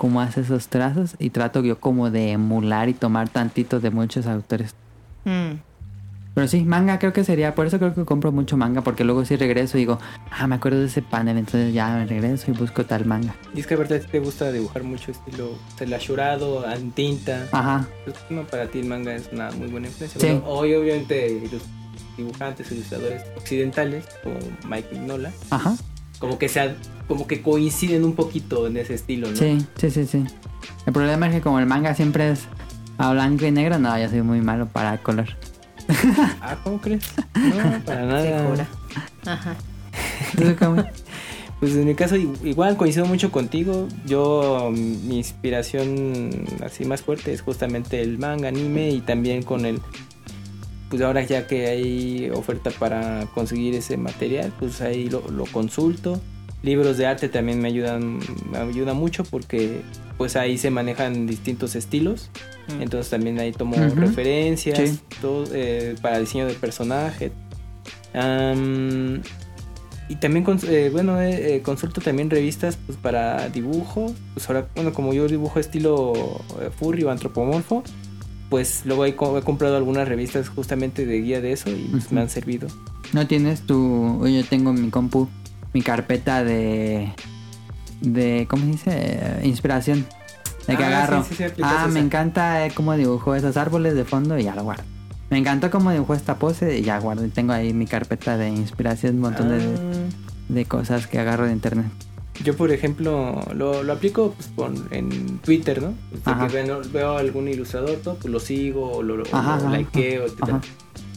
cómo hace esos trazos y trato yo como de emular y tomar tantitos de muchos autores. Mm. Pero sí, manga creo que sería, por eso creo que compro mucho manga, porque luego sí regreso y digo, ah, me acuerdo de ese panel, entonces ya me regreso y busco tal manga. Y es que a verdad te gusta dibujar mucho estilo celashurado, en tinta. Ajá, Pues, no, para ti el manga es una muy buena influencia. Sí. Bueno, hoy obviamente los dibujantes, ilustradores occidentales, como Mike Mignola, ajá, como que se como que coinciden un poquito en ese estilo, ¿no? sí, sí, sí, sí. El problema es que como el manga siempre es a blanco y negro, no, yo soy muy malo para color. *laughs* Ah, ¿cómo crees? No, para nada. Segura. Ajá. Pues en mi caso igual coincido mucho contigo. Yo mi inspiración así más fuerte es justamente el manga, anime y también con el pues ahora ya que hay oferta para conseguir ese material, pues ahí lo, lo consulto. Libros de arte también me ayudan me ayuda mucho porque pues ahí se manejan distintos estilos. Mm. Entonces también ahí tomo referencias Sí. todo, eh, para diseño de personaje. Y también, cons- eh, bueno, eh, eh, consulto también revistas pues, para dibujo. Pues ahora, bueno, como yo dibujo estilo eh, furry o antropomorfo, pues luego he, he comprado algunas revistas justamente de guía de eso y pues, me han servido. ¿No tienes tu... Yo tengo en mi compu mi carpeta de... de ¿Cómo se dice? Inspiración. De que Ah, agarro. sí, sí, sí, ah, me encanta eh, cómo dibujó esos árboles de fondo y ya lo guardo. Me encantó cómo dibujó esta pose y ya guardo. Y tengo ahí mi carpeta de inspiración, un montón de, Ah, de cosas que agarro de internet. Yo, por ejemplo, lo, lo aplico pues, con- en Twitter, ¿no? Pues, de Ajá. que veo, veo algún ilustrador, todo, pues lo sigo o lo, Ajá, lo ajá, likeo, etc. ajá.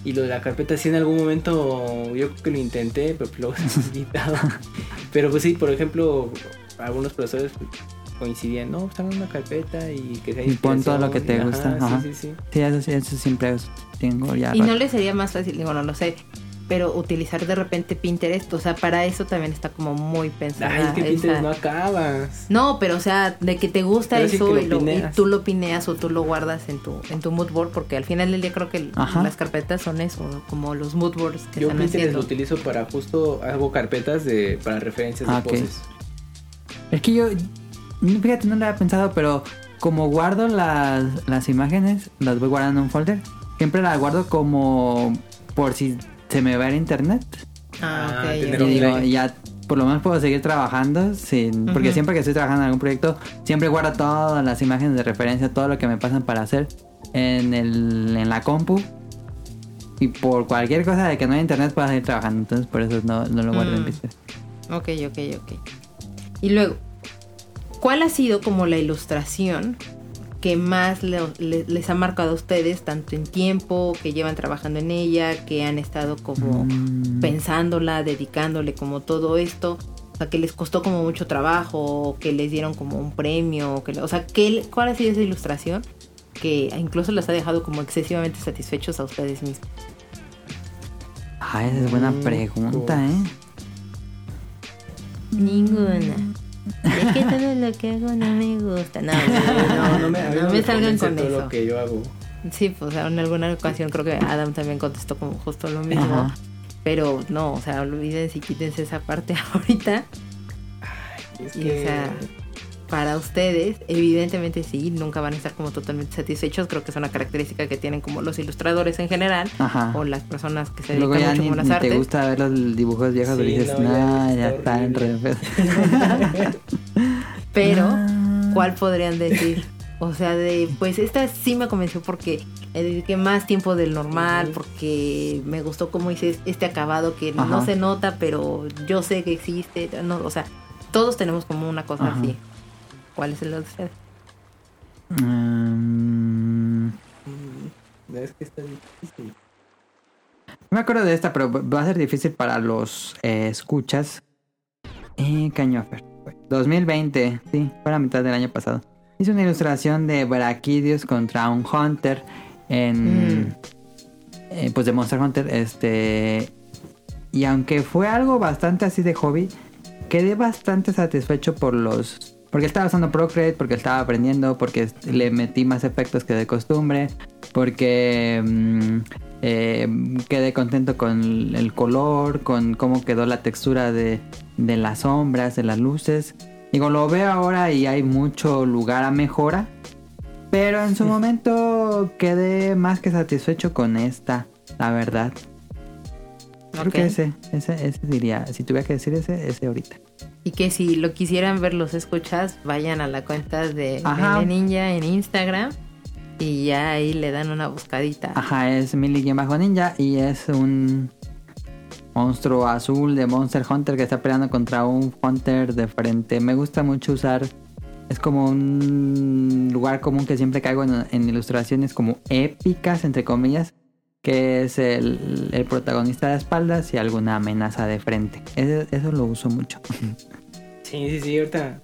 Y lo de la carpeta sí en algún momento yo creo que lo intenté, pero pues *laughs* luego se quitado. Pero pues sí, por ejemplo, algunos profesores pues, coincidían, no, pues hagan una carpeta y que sea Y pon todo lo que te inspiración", y- gusta, ajá. Sí, sí, sí. Sí, eso, sí, eso siempre tengo ya. Y no le sería más fácil, digo, no lo sé, pero utilizar de repente Pinterest, o sea, para eso también está como muy pensada. Ay, es que Pinterest esa- no acabas. No, pero o sea, de que te gusta Pero sí eso que lo y, lo- y tú lo pineas o tú lo guardas en tu en tu mood board, porque al final del día creo que Ajá. las carpetas son eso, como los mood boards que Yo están Pinterest haciendo. lo utilizo para justo, hago carpetas de para referencias Ah, de ok. poses. Es que yo, fíjate, no lo había pensado, pero como guardo las, las imágenes, las voy guardando en un folder, siempre las guardo como por si se me va el internet. Ah, Ah, ok. Y digo, ya por lo menos puedo seguir trabajando sin... Porque siempre que estoy trabajando en algún proyecto, siempre guardo todas las imágenes de referencia, todo lo que me pasan para hacer en, el, en la compu. Y por cualquier cosa de que no haya internet puedo seguir trabajando. Entonces por eso no, no lo guardo en Mm. Pinterest. Ok, ok, ok. Y luego, ¿cuál ha sido como la ilustración que más le- le- les ha marcado a ustedes, tanto en tiempo, que llevan trabajando en ella, que han estado como Mm. pensándola, dedicándole como todo esto? O sea, que les costó como mucho trabajo, que les dieron como un premio, o que, o sea, ¿qué, ¿cuál ha sido esa ilustración que incluso los ha dejado como excesivamente satisfechos a ustedes mismos? Ah, esa es buena Mm, pregunta, pues. ¿eh? Ninguna. Es que todo lo que hago no me gusta. No, No, no *laughs* me, no no me me salgan con todo eso. lo que yo hago. Sí, pues en alguna ocasión creo que Adam también contestó como justo lo mismo. Ajá. Pero no, o sea, olvídense y quítense esa parte *laughs* ahorita. Es Y, que- o sea, para ustedes, evidentemente sí, nunca van a estar como totalmente satisfechos. Creo que es una característica que tienen como los ilustradores en general Ajá. o las personas que se dedican mucho ni, a las ni artes. te gusta ver los dibujos viejos Sí, y dices, no, ya nah, ya están horrible". re *laughs* feos". Pero, Ah. ¿cuál podrían decir? O sea, de, pues esta sí me convenció porque dediqué más tiempo del normal, porque me gustó cómo hice este acabado que Ajá. no se nota, pero yo sé que existe. No, o sea, todos tenemos como una cosa Ajá. así. ¿Cuál es el de ustedes? Mm, Mm, Es que está difícil. no me acuerdo de esta, pero va a ser difícil para los eh, escuchas. Eh, ¿qué año fue? 2020, sí, fue la mitad del año pasado. Hizo una ilustración de Brachidius contra un Hunter en... Mm. eh, pues de Monster Hunter, este... Y aunque fue algo bastante así de hobby, quedé bastante satisfecho por los... Porque estaba usando Procreate, porque estaba aprendiendo, porque le metí más efectos que de costumbre, porque mm, eh, quedé contento con el color, con cómo quedó la textura de, de las sombras, de las luces. Digo, lo veo ahora y hay mucho lugar a mejora. Pero en su momento quedé más que satisfecho con esta, la verdad. Creo que ese, ese, ese diría, si tuviera que decir ese, ese ahorita. Y que si lo quisieran ver los escuchas, vayan a la cuenta de Ninja en Instagram y ya ahí le dan una buscadita. Ajá, es Millie bajo ninja y es un monstruo azul de Monster Hunter que está peleando contra un Hunter de frente. Me gusta mucho usar. Es como un lugar común que siempre caigo en, en ilustraciones como épicas, entre comillas, que es el, el protagonista de espaldas y alguna amenaza de frente. Ese- eso lo uso mucho. *laughs* Sí, sí, sí, ahorita.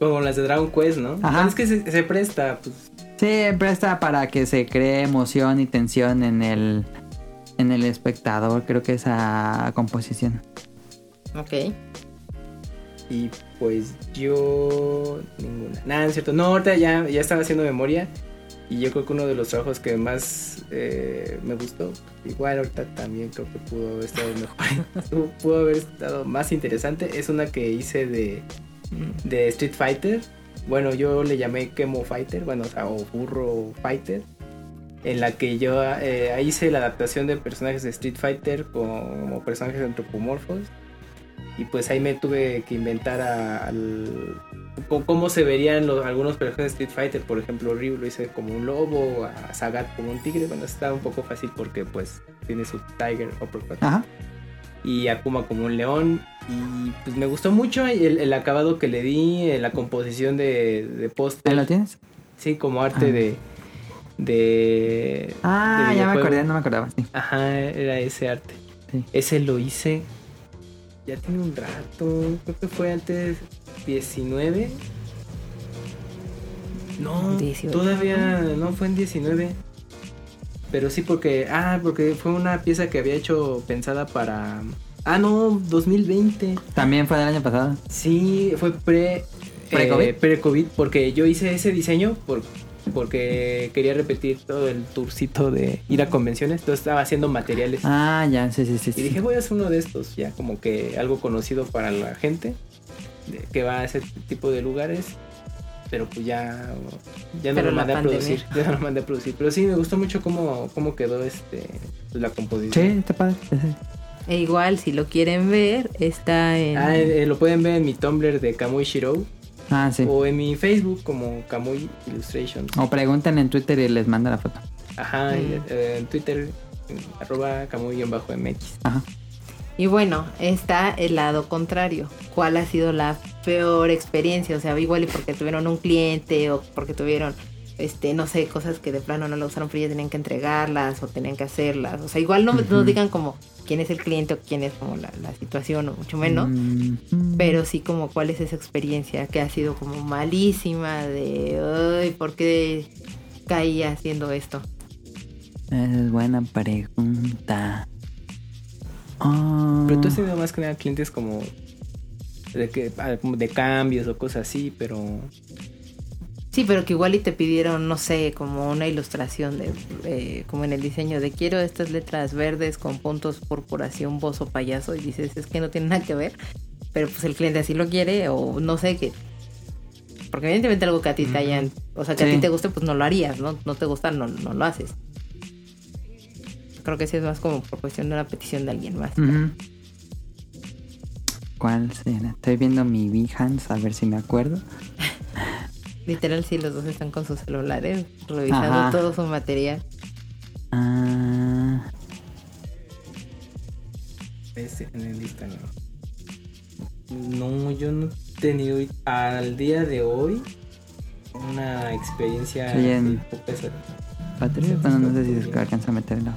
Como las de Dragon Quest, ¿no? Ajá. Es que se, se presta, pues. Sí, presta para que se cree emoción y tensión en el, en el espectador, creo que esa composición. Ok. Y pues yo. Ninguna. Nada, es cierto. No, ahorita ya, ya estaba haciendo memoria. Y yo creo que uno de los trabajos que más eh, me gustó, igual ahorita también creo que pudo haber estado mejor, *laughs* pudo haber estado más interesante, es una que hice de, de Street Fighter. Bueno, yo le llamé Kemo Fighter, bueno, o sea, o Burro Fighter. En la que yo eh, hice la adaptación de personajes de Street Fighter como personajes antropomorfos. Y pues ahí me tuve que inventar a- al, cómo se verían los, algunos personajes de Street Fighter. Por ejemplo, Ryu lo hice como un lobo, a Sagat como un tigre. Bueno, está un poco fácil porque pues tiene su Tiger Uppercut. Ajá. Y Akuma como un león. Y pues me gustó mucho el, el acabado que le di, eh, la composición de, de ¿Ahí póster. lo tienes? Sí, como arte Ah. de... de Ah, de ya me acordé, no me acordaba. Sí. Ajá, era ese arte. Sí. Ese lo hice. Ya tiene un rato. Creo que fue antes 19. No, 18. todavía no fue en 19. Pero sí porque. Ah, porque fue una pieza que había hecho pensada para. Ah, no, 2020. También fue del año pasado. Sí, fue pre. ¿Pre-COVID? eh, Pre-COVID, porque yo hice ese diseño por, porque quería repetir todo el tourcito de ir a convenciones. Entonces estaba haciendo materiales. Ah, ya, sí, sí, sí. Y dije, voy a hacer uno de estos, ya como que algo conocido para la gente que va a ese tipo de lugares. Pero pues ya, ya no Pero lo mandé a producir. *laughs* Ya no lo mandé a producir. Pero sí, me gustó mucho cómo, cómo quedó este la Sí, composición. está padre. sí, sí. E igual, si lo quieren ver, está en... Ah, eh, lo pueden ver en mi Tumblr de Kamui Shirou Ah, sí. o en mi Facebook como Kamui Illustrations. O pregunten en Twitter y les manda la foto. Ajá, y, Mm. eh, en Twitter, en arroba Kamui-MX. Ajá. Y bueno, está el lado contrario. ¿Cuál ha sido la peor experiencia? O sea, igual y porque tuvieron un cliente o porque tuvieron, este, no sé, cosas que de plano no lo usaron, pero ya tenían que entregarlas o tenían que hacerlas. O sea, igual no, no digan como quién es el cliente o quién es como la, la situación o mucho menos. Mm. Pero sí como cuál es esa experiencia que ha sido como malísima de, ay, ¿por qué caí haciendo esto? Es buena pregunta. Ah, Pero tú has tenido más que nada clientes como de, que, ah, de cambios o cosas así, pero... Sí, pero que igual y te pidieron, no sé, como una ilustración de, eh, como en el diseño de quiero estas letras verdes con puntos púrpuras y un bozo payaso y dices, es que no tiene nada que ver, pero pues el cliente así lo quiere o no sé qué. Porque evidentemente algo que a ti te hayan, o sea, que a ti te guste, pues no lo harías, ¿no? No te gusta, no, no lo haces. Creo que sí es más como por cuestión de una petición de alguien más. ¿Cuál será? Estoy viendo mi Behance a ver si me acuerdo. *laughs* Literal, sí, los dos están con sus celulares, revisando Ajá. todo su material. Ah, Este, en el Instagram. No, yo no he tenido al día de hoy una experiencia Sí, en-. Bueno, no sé si se alcanza a meterlo.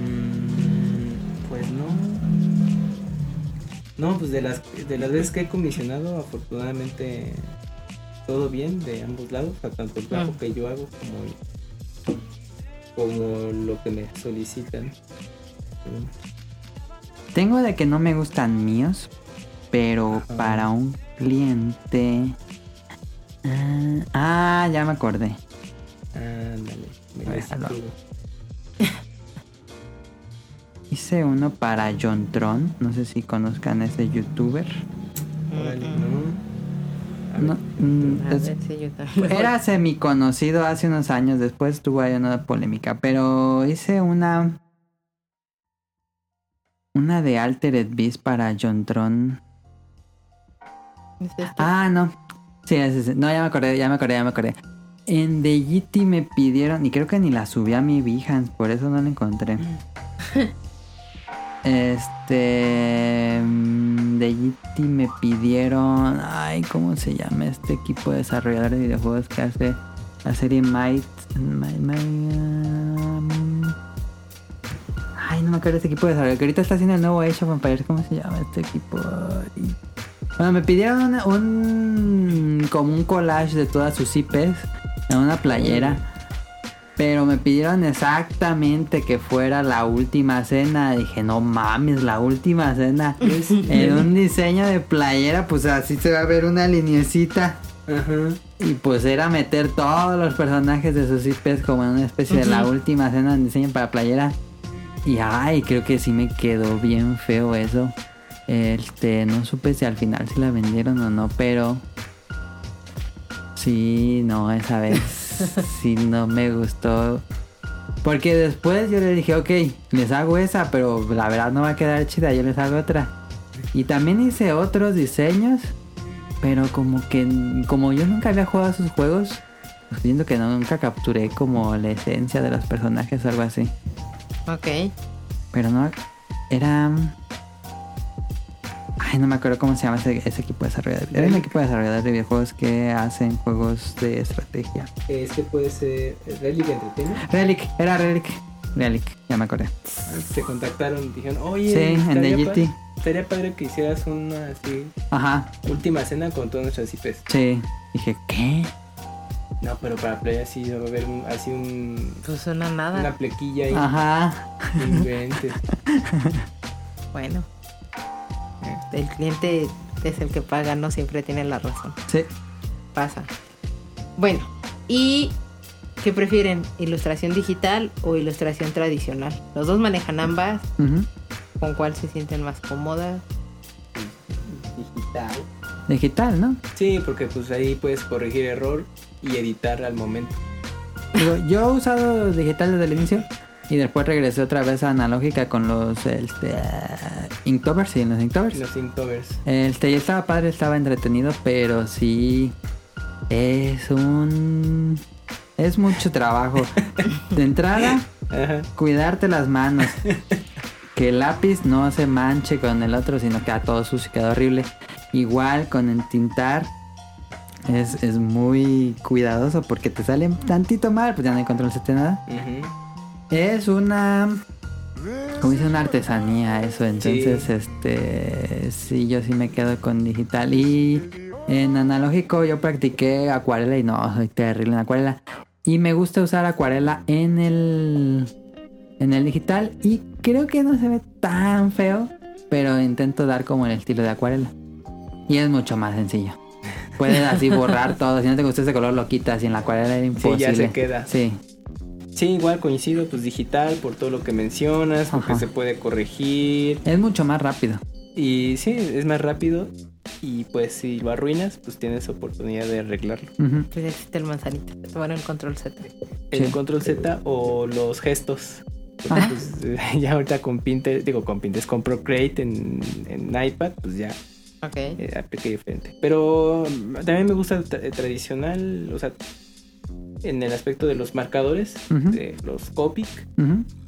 Mm, pues no. No, pues de las, de las veces que he comisionado, afortunadamente todo bien de ambos lados, sea, tanto el trabajo Mm. que yo hago como, como lo que me solicitan. Tengo de que no me gustan míos, pero Ajá. para un cliente... Ah, ah, ya me acordé. Ándale, me. *laughs* Hice uno para John Tron. No sé si conozcan a ese youtuber. Mm, ¿no? Mm, A es- era semi conocido hace unos años. Después tuvo ahí una polémica. Pero hice una. Una de Altered Beast para John Tron. ¿Es este? Ah, no. Sí, sí, sí. No, ya me acordé, ya me acordé, ya me acordé. En The Yeti me pidieron, y creo que ni la subí a mi Behance, por eso no la encontré. *laughs* Este. mm, The Yeti me pidieron. Ay, ¿cómo se llama este equipo de desarrolladores de videojuegos que hace la serie Might. Um, Ay, no me acuerdo de este equipo de desarrollo. Que ahorita está haciendo el nuevo Age of Empires. ¿Cómo se llama este equipo? Bueno, me pidieron un. como un collage de todas sus IPs en una playera. Pero me pidieron exactamente que fuera la última cena. Dije, no mames, la última cena. *laughs* en un diseño de playera, pues así se va a ver una linecita. Ajá. Y pues era meter todos los personajes de sus IPs como en una especie de la última cena en diseño para playera. Y ay, creo que sí me quedó bien feo eso. Este, no supe si al final si la vendieron o no, pero sí, no, esa vez sí no me gustó. Porque después yo le dije, ok, les hago esa, pero la verdad no va a quedar chida, yo les hago otra. Y también hice otros diseños, pero como que, como yo nunca había jugado esos juegos, pues siento que no, nunca capturé como la esencia de los personajes o algo así. Ok. Pero no, era... Ay, no me acuerdo cómo se llama ese, ese equipo de desarrolladores. Era un equipo de desarrolladores de videojuegos que hacen juegos de estrategia. Este puede ser Relic Entertainment. Relic, era Relic. Relic, ya me acordé. Te contactaron y dijeron, oye, Sí, en estaría The pa- GT. Estaría padre que hicieras una así, Ajá, última cena con todas nuestras IPs. sí. Dije, ¿qué? No, pero para Play así va a haber un- así un, Pues suena nada. una plequilla ahí. Ajá. Inventes. *laughs* Bueno. El cliente es el que paga, no siempre tiene la razón. Sí. Pasa. Bueno, ¿y qué prefieren? ¿Ilustración digital o ilustración tradicional? Los dos manejan ambas. ¿Con cuál se sienten más cómodas? Digital. Digital, ¿no? Sí, porque pues ahí puedes corregir error y editar al momento. Digo, yo he usado digital desde el inicio y después regresé otra vez a analógica con los este, Inktovers, sí, los Inktovers. Los Inktovers. Este, y estaba padre, estaba entretenido, pero sí es un... Es mucho trabajo. *laughs* De entrada, Ajá. cuidarte las manos. *laughs* Que el lápiz no se manche con el otro, sino queda todo sucio, queda horrible. Igual con entintar. Es, es muy cuidadoso porque te sale tantito mal, pues ya no hay control de nada. Ujú. Es una. Como dice una artesanía eso, entonces Sí. este sí yo sí me quedo con digital y en analógico yo practiqué acuarela y no, soy terrible en acuarela y me gusta usar acuarela en el en el digital y creo que no se ve tan feo, pero intento dar como el estilo de acuarela y es mucho más sencillo. Puedes así borrar *laughs* todo, si no te gusta ese color lo quitas y en la acuarela era ya imposible. se queda. Sí. Sí, igual coincido, pues digital por todo lo que mencionas, porque Ajá. se puede corregir. Es mucho más rápido. Y sí, es más rápido. Y pues si lo arruinas, pues tienes oportunidad de arreglarlo. Ujú. Pues existe el manzanita. Bueno, el control Z. El Sí. control Z o los gestos. Pues, *laughs* ya ahorita con Pinterest, digo con Pinterest, con Procreate en, en iPad, pues ya Ok. eh, aplica diferente. Pero también me gusta el tra- el tradicional, o sea, en el aspecto de los marcadores, de los Copic.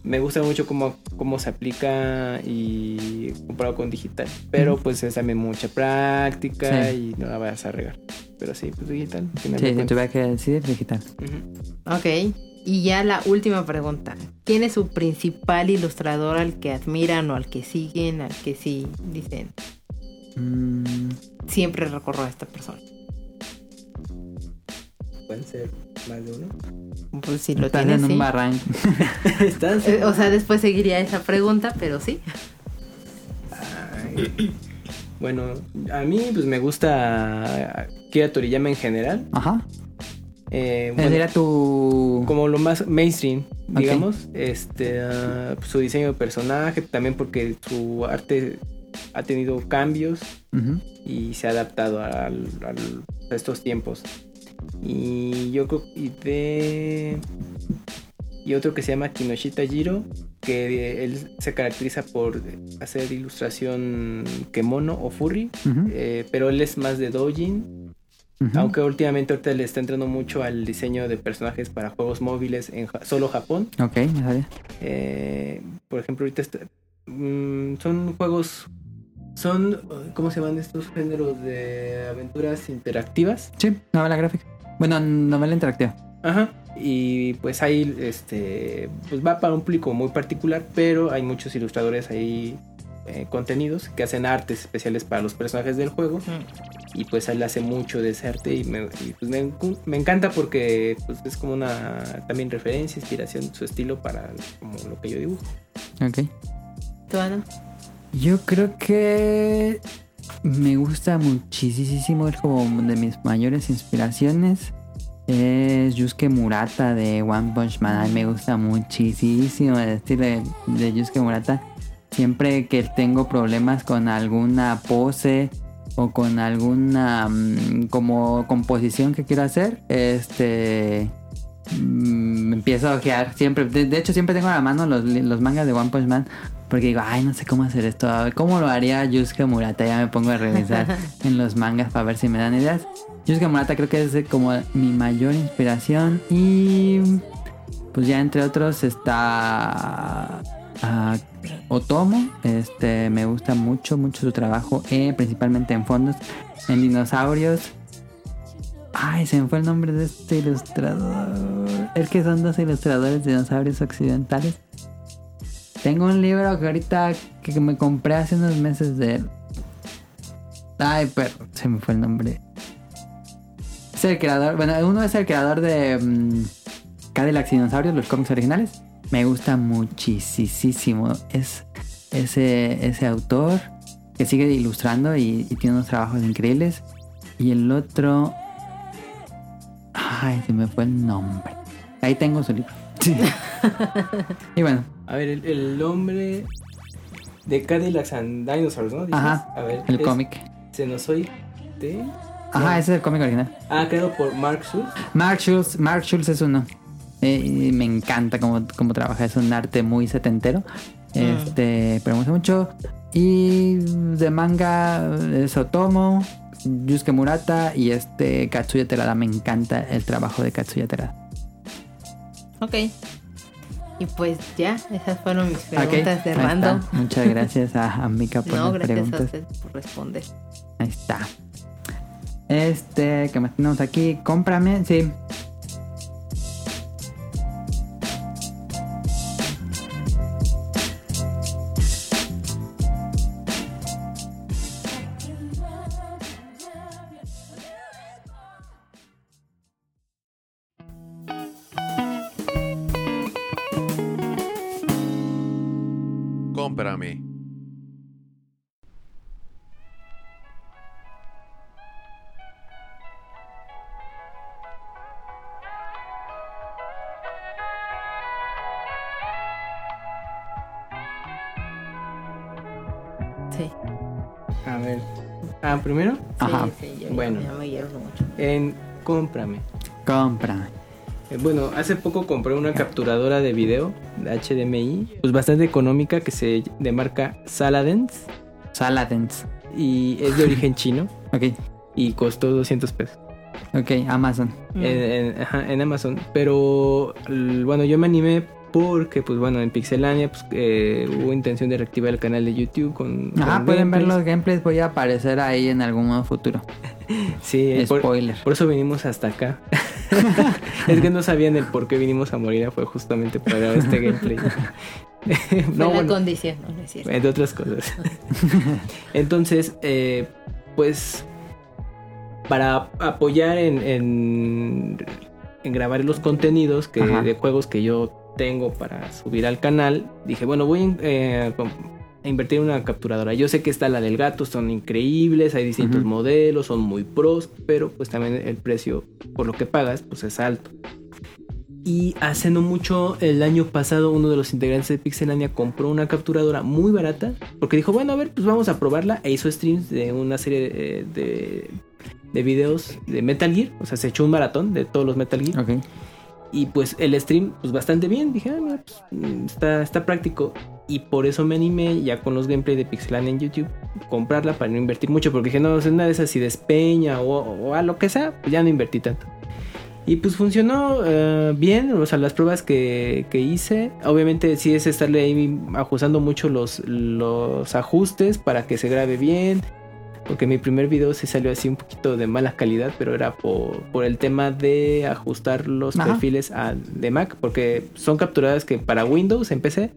Me gusta mucho cómo, cómo se aplica y comparado con digital. Pero pues es también mucha práctica Sí. y no la vayas a regar. Pero sí, pues digital. Sí, cuentas. tuviera que decir digital. Ok. Y ya la última pregunta. ¿Quién es su principal ilustrador al que admiran o al que siguen, al que sí dicen, Mm, siempre recorro a esta persona. Pueden ser más de uno. Pues si lo estás tienes, en un barranco. *laughs* Eh, O sea, después seguiría esa pregunta, pero sí. Ay. Bueno, a mí pues me gusta Kira Toriyama en general. Ajá. Eh, bueno, era tu... como lo más mainstream, digamos. Este, ah, su diseño de personaje, también porque su arte ha tenido cambios y se ha adaptado al- al- a estos tiempos. Y yo creo y de y otro que se llama Kinoshita Jiro, que él se caracteriza por hacer ilustración kemono o furry, eh, pero él es más de doujin, aunque últimamente ahorita le está entrando mucho al diseño de personajes para juegos móviles en ja- solo Japón. Ok. Eh, por ejemplo, ahorita está- mm, son juegos. Son. ¿Cómo se llaman estos géneros de aventuras interactivas? Sí, novela gráfica. Bueno, novela interactiva. Ajá. Y pues ahí este. Pues va para un público muy particular, pero hay muchos ilustradores ahí. eh, contenidos que hacen artes especiales para los personajes del juego y pues él hace mucho de ese arte y me, y, pues, me, encanta porque pues es como una también referencia, inspiración, su estilo para como lo que yo dibujo. Ok. ¿Tú, Ana? Yo creo que me gusta muchísimo, es como de mis mayores inspiraciones. Es Yusuke Murata de One Punch Man. A mí me gusta muchísimo el estilo de, de Yusuke Murata. Siempre que tengo problemas con alguna pose o con alguna mm, como composición que quiero hacer, este mm, empiezo a ojear siempre. De, hecho, siempre tengo a la mano los, los mangas de One Punch Man. Porque digo, ay, no sé cómo hacer esto. A ver, ¿Cómo lo haría Yusuke Murata? Ya me pongo a revisar *laughs* en los mangas para ver si me dan ideas. Yusuke Murata creo que es como mi mayor inspiración. Y pues ya entre otros está ah, Otomo. Este me gusta mucho, mucho su trabajo, eh, principalmente en fondos, en dinosaurios. Ay, se me fue el nombre de este ilustrador. Es que son dos ilustradores de dinosaurios occidentales. Tengo un libro que ahorita que me compré hace unos meses de él. Ay, pero se me fue el nombre. Es el creador, bueno, uno es el creador de Cadillacs y Dinosaurios, los cómics originales. Me gusta muchísimo. Es ese, ese autor que sigue ilustrando y, y tiene unos trabajos increíbles. Y el otro... Ay, se me fue el nombre. Ahí tengo su libro. *laughs* y bueno, A ver, el, el nombre de Cadillacs and Dinosaurs, ¿no? Dices? Ajá, A ver, el cómic. Xenozoite. Ajá, ese es el cómic original. Ah, creado por Mark Schultz. Mark Schultz, Mark Schultz es uno. Eh, y me encanta cómo, cómo trabaja, es un arte muy setentero. Este, pero me gusta mucho. Y de manga es Otomo, Yusuke Murata y este Katsuya Terada. Me encanta el trabajo de Katsuya Terada. Ok. Y pues ya, esas fueron mis preguntas de ahí random. Muchas gracias a, a Mika *laughs* por No, las gracias a preguntas. usted por responder. Ahí está. Este, que más tenemos aquí? Cómprame, sí. Cómprame. Cómprame. Eh, Bueno, hace poco compré una capturadora de video de HDMI, pues bastante económica que se de marca Saladens Saladens. y es de origen chino *laughs* Ok, y costó 200 pesos ok, Amazon. En, en- ajá, en Amazon. Pero bueno, yo me animé porque pues bueno, en Pixelania pues, eh, hubo intención de reactivar el canal de YouTube con... Ajá, con pueden ver los gameplays. Voy a aparecer ahí en algún modo futuro. *laughs* Sí, eh, por, Spoiler. por eso vinimos hasta acá. *laughs* es que no sabían el por qué vinimos a morir, fue justamente para grabar este gameplay. *laughs* Fue no, la bueno, condición, no, no es cierto. entre otras cosas. Entonces, eh, pues, para apoyar en, en, en grabar los contenidos que, Ajá. de juegos que yo tengo para subir al canal, dije, bueno, voy eh, a invertir en una capturadora. Yo sé que está la del gato, son increíbles, hay distintos modelos, son muy pros, pero pues también el precio por lo que pagas, pues es alto. Y hace no mucho, el año pasado, uno de los integrantes de Pixelania compró una capturadora muy barata. Porque dijo, bueno, a ver, pues vamos a probarla. E hizo streams de una serie de, de, de videos de Metal Gear. O sea, se echó un maratón de todos los Metal Gear. Ok. Y pues el stream, pues bastante bien. Dije, ah, pues, mm, está, está práctico. Y por eso me animé, ya con los gameplay de Pixelania en YouTube, comprarla para no invertir mucho. Porque dije, no, es una de esas si despeña o, o a lo que sea, pues ya no invertí tanto. Y pues funcionó eh, bien, o sea, las pruebas que, que hice. Obviamente sí es estarle ahí ajustando mucho los, los ajustes para que se grabe bien. Porque mi primer video sí salió así un poquito de mala calidad, pero era por, por el tema de ajustar los Ajá. perfiles a- de Mac. Porque son capturadas que para Windows en PC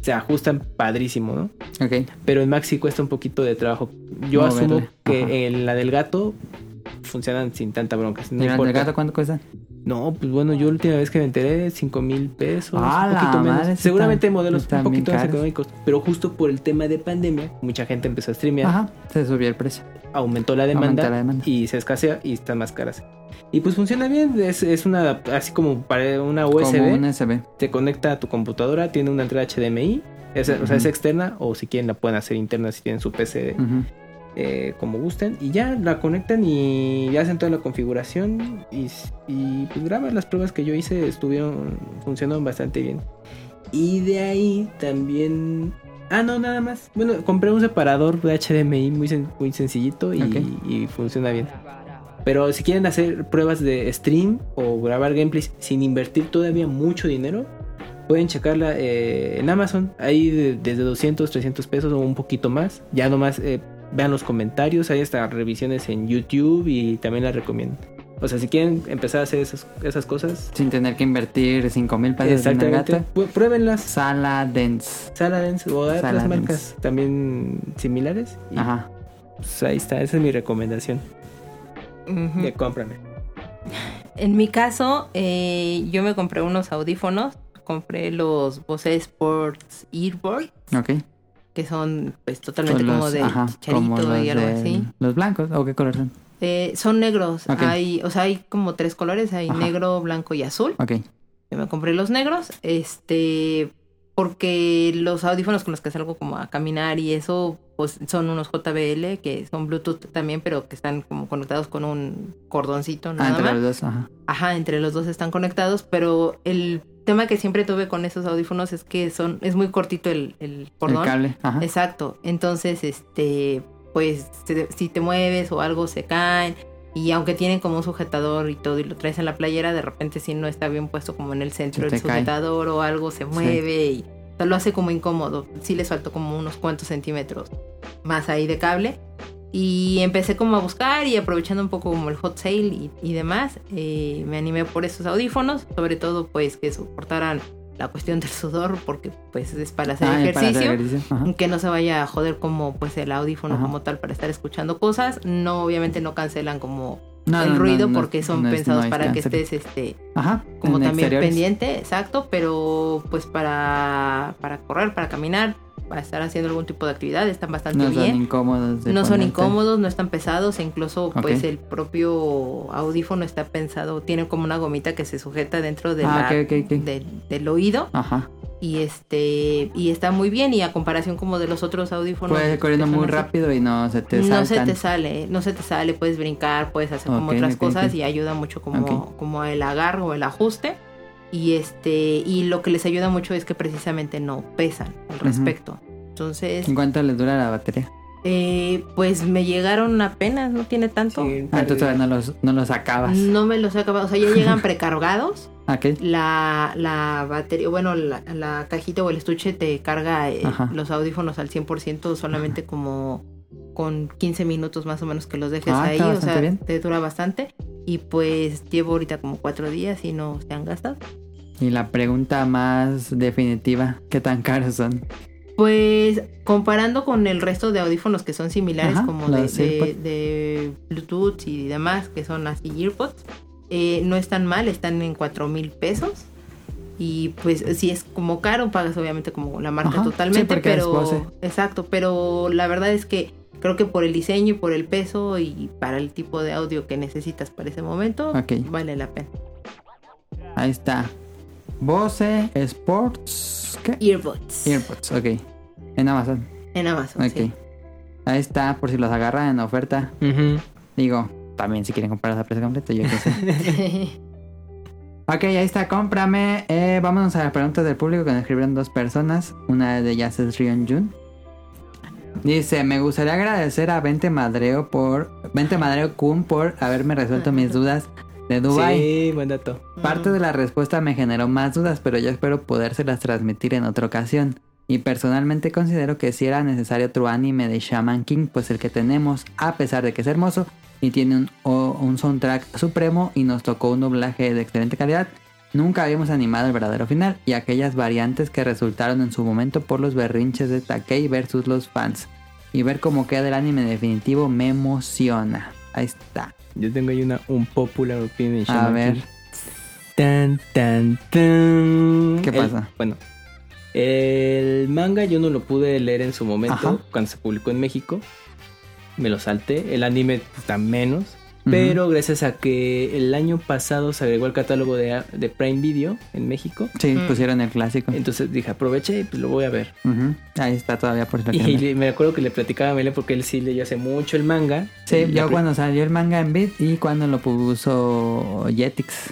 se ajustan padrísimo, ¿no? Ok. Pero en Mac sí cuesta un poquito de trabajo. Yo Moverle, asumo que en la del gato funcionan sin tanta bronca. No ¿Y la del gato cuánto cuesta? No, pues bueno, yo la última vez que me enteré, 5 mil pesos, Ah, un poquito menos. madre, Seguramente modelos un poquito más económicos, pero justo por el tema de pandemia, mucha gente empezó a streamear, Ajá. Se subió el precio. aumentó la demanda, Aumenta la demanda. y se escasea y están más caras. Y pues funciona bien, es, es una así como para una USB, Como un USB. te conecta a tu computadora, tiene una entrada HDMI, es- o sea, es externa, o si quieren la pueden hacer interna si tienen su PC. Eh, como gusten y ya la conectan y hacen toda la configuración y, y pues graban. Las pruebas que yo hice estuvieron funcionaron bastante bien. Y de ahí también ah no nada más. Bueno compré un separador de HDMI muy, sen- muy sencillito y, funciona bien. Pero si quieren hacer pruebas de stream o grabar gameplays sin invertir todavía mucho dinero Pueden checarla eh, en Amazon, ahí de- desde 200, 300 pesos o un poquito más. Ya nomás eh, vean los comentarios, hay hasta revisiones en YouTube y también las recomiendo. O sea, si quieren empezar a hacer esas, esas cosas, Sin tener que invertir 5 mil pesos en gato. pu- pruébenlas. Sala Dance. Saladens o otras Saladens. marcas también similares. Y Ajá. pues ahí está, esa es mi recomendación. De cómprame. En mi caso, eh, yo me compré unos audífonos. Compré los Bose Sports Earbuds, Ok. Que son pues totalmente como de ajá, como chicharito y algo así. ¿Los blancos? ¿O qué color son? Eh, son negros. Hay, o sea, hay como tres colores. Hay Ajá. negro, blanco y azul. Ok. Yo me compré los negros. Este, porque los audífonos con los que salgo como a caminar y eso, pues son unos JBL que son Bluetooth también, pero que están como conectados con un cordoncito Ah, nada entre más. los dos. Ajá. Ajá, entre los dos están conectados, pero el tema que siempre tuve con esos audífonos es que son, es muy cortito el, el cordón. El cable. Ajá. Exacto. Entonces, este, pues si te mueves o algo se caen. Y aunque tienen como un sujetador y todo y lo traes en la playera, de repente si no está bien puesto como en el centro del sujetador o algo se mueve y o sea, lo hace como incómodo. Sí les faltó como unos cuantos centímetros más ahí de cable. Y empecé como a buscar y aprovechando un poco como el hot sale y, y demás, eh, me animé por esos audífonos, sobre todo pues que soportaran la cuestión del sudor porque pues es para hacer Ah, para ejercicio. hacer. Que no se vaya a joder como pues el audífono Ajá. como tal para estar escuchando cosas. No, obviamente no cancelan como No, el no, ruido no, porque son pensados para que estés este Ajá. como también exteriores. pendiente, exacto, pero pues para para correr, para caminar, para estar haciendo algún tipo de actividad están bastante No son bien. incómodos. de No son incómodos, no están pesados, e incluso pues el propio audífono está pensado, tiene como una gomita que se sujeta dentro de Ah, la- del- del oído. Ajá. y este y está muy bien y a comparación como de los otros audífonos Puedes ir corriendo muy así, rápido y no se te no se te sale no se te sale puedes brincar puedes hacer como otras cosas y ayuda mucho como como el agarro o el ajuste y este y lo que les ayuda mucho es que precisamente no pesan al respecto entonces ¿En cuánto les dura la batería? eh, pues me llegaron apenas no tiene tanto Sí, Ah, entonces todavía no los, no los acabas. no me los he acabado o sea ya *laughs* llegan precargados ¿A qué? la, la batería, bueno, la, la cajita o el estuche te carga eh, los audífonos al 100% solamente como con 15 minutos más o menos que los dejes Ah, ahí, está o sea, bien. te dura bastante. Y pues llevo ahorita como cuatro días y no se han gastado. Y la pregunta más definitiva, ¿qué tan caros son? Pues comparando con el resto de audífonos que son similares, Ajá, como de, Bluetooth y demás, que son así earpods, eh, no están mal, están en 4 mil pesos. Y pues si es como caro, pagas obviamente como la marca Ajá, totalmente, pero exacto, pero la verdad es que creo que por el diseño y por el peso y para el tipo de audio que necesitas para ese momento, vale la pena. Ahí está. Bose Sports. ¿Qué? Earbuds Earpods, ok. En Amazon. en Amazon. Ok. sí. Ahí está, por si los agarran en oferta. Digo, también si quieren comprar la precio completo, yo qué sé. *laughs* Ok, ahí está, cómprame. Eh, vámonos a las preguntas del público que nos escribieron dos personas. Una de ellas es Rion Jun. Dice, me gustaría agradecer a Vente Madreo por Vente Madreo Kun por haberme resuelto mis dudas de Dubai. Sí, buen dato. Parte de la respuesta me generó más dudas, pero yo espero podérselas transmitir en otra ocasión. Y personalmente considero que si era necesario otro anime de Shaman King, pues el que tenemos, a pesar de que es hermoso y tiene un, o- un soundtrack supremo y nos tocó un doblaje de excelente calidad, nunca habíamos animado el verdadero final y aquellas variantes que resultaron en su momento por los berrinches de Takei versus los fans. Y ver cómo queda el anime definitivo me emociona. Ahí está. Yo tengo ahí una un popular opinion A ver. King. Tan, tan, tan. ¿Qué El- pasa? bueno, el manga yo no lo pude leer en su momento Ajá. cuando se publicó en México. Me lo salté. El anime pues, tan menos. Pero gracias a que el año pasado se agregó al catálogo de, de Prime Video en México. Sí, Mm. pusieron el clásico. Entonces dije, aproveché y pues lo voy a ver. Ujú. Ahí está todavía por Y le- me acuerdo que le platicaba a Mele porque él sí leyó hace mucho el manga. Sí, Y yo cuando salió el manga en Beat y cuando lo puso Jetix.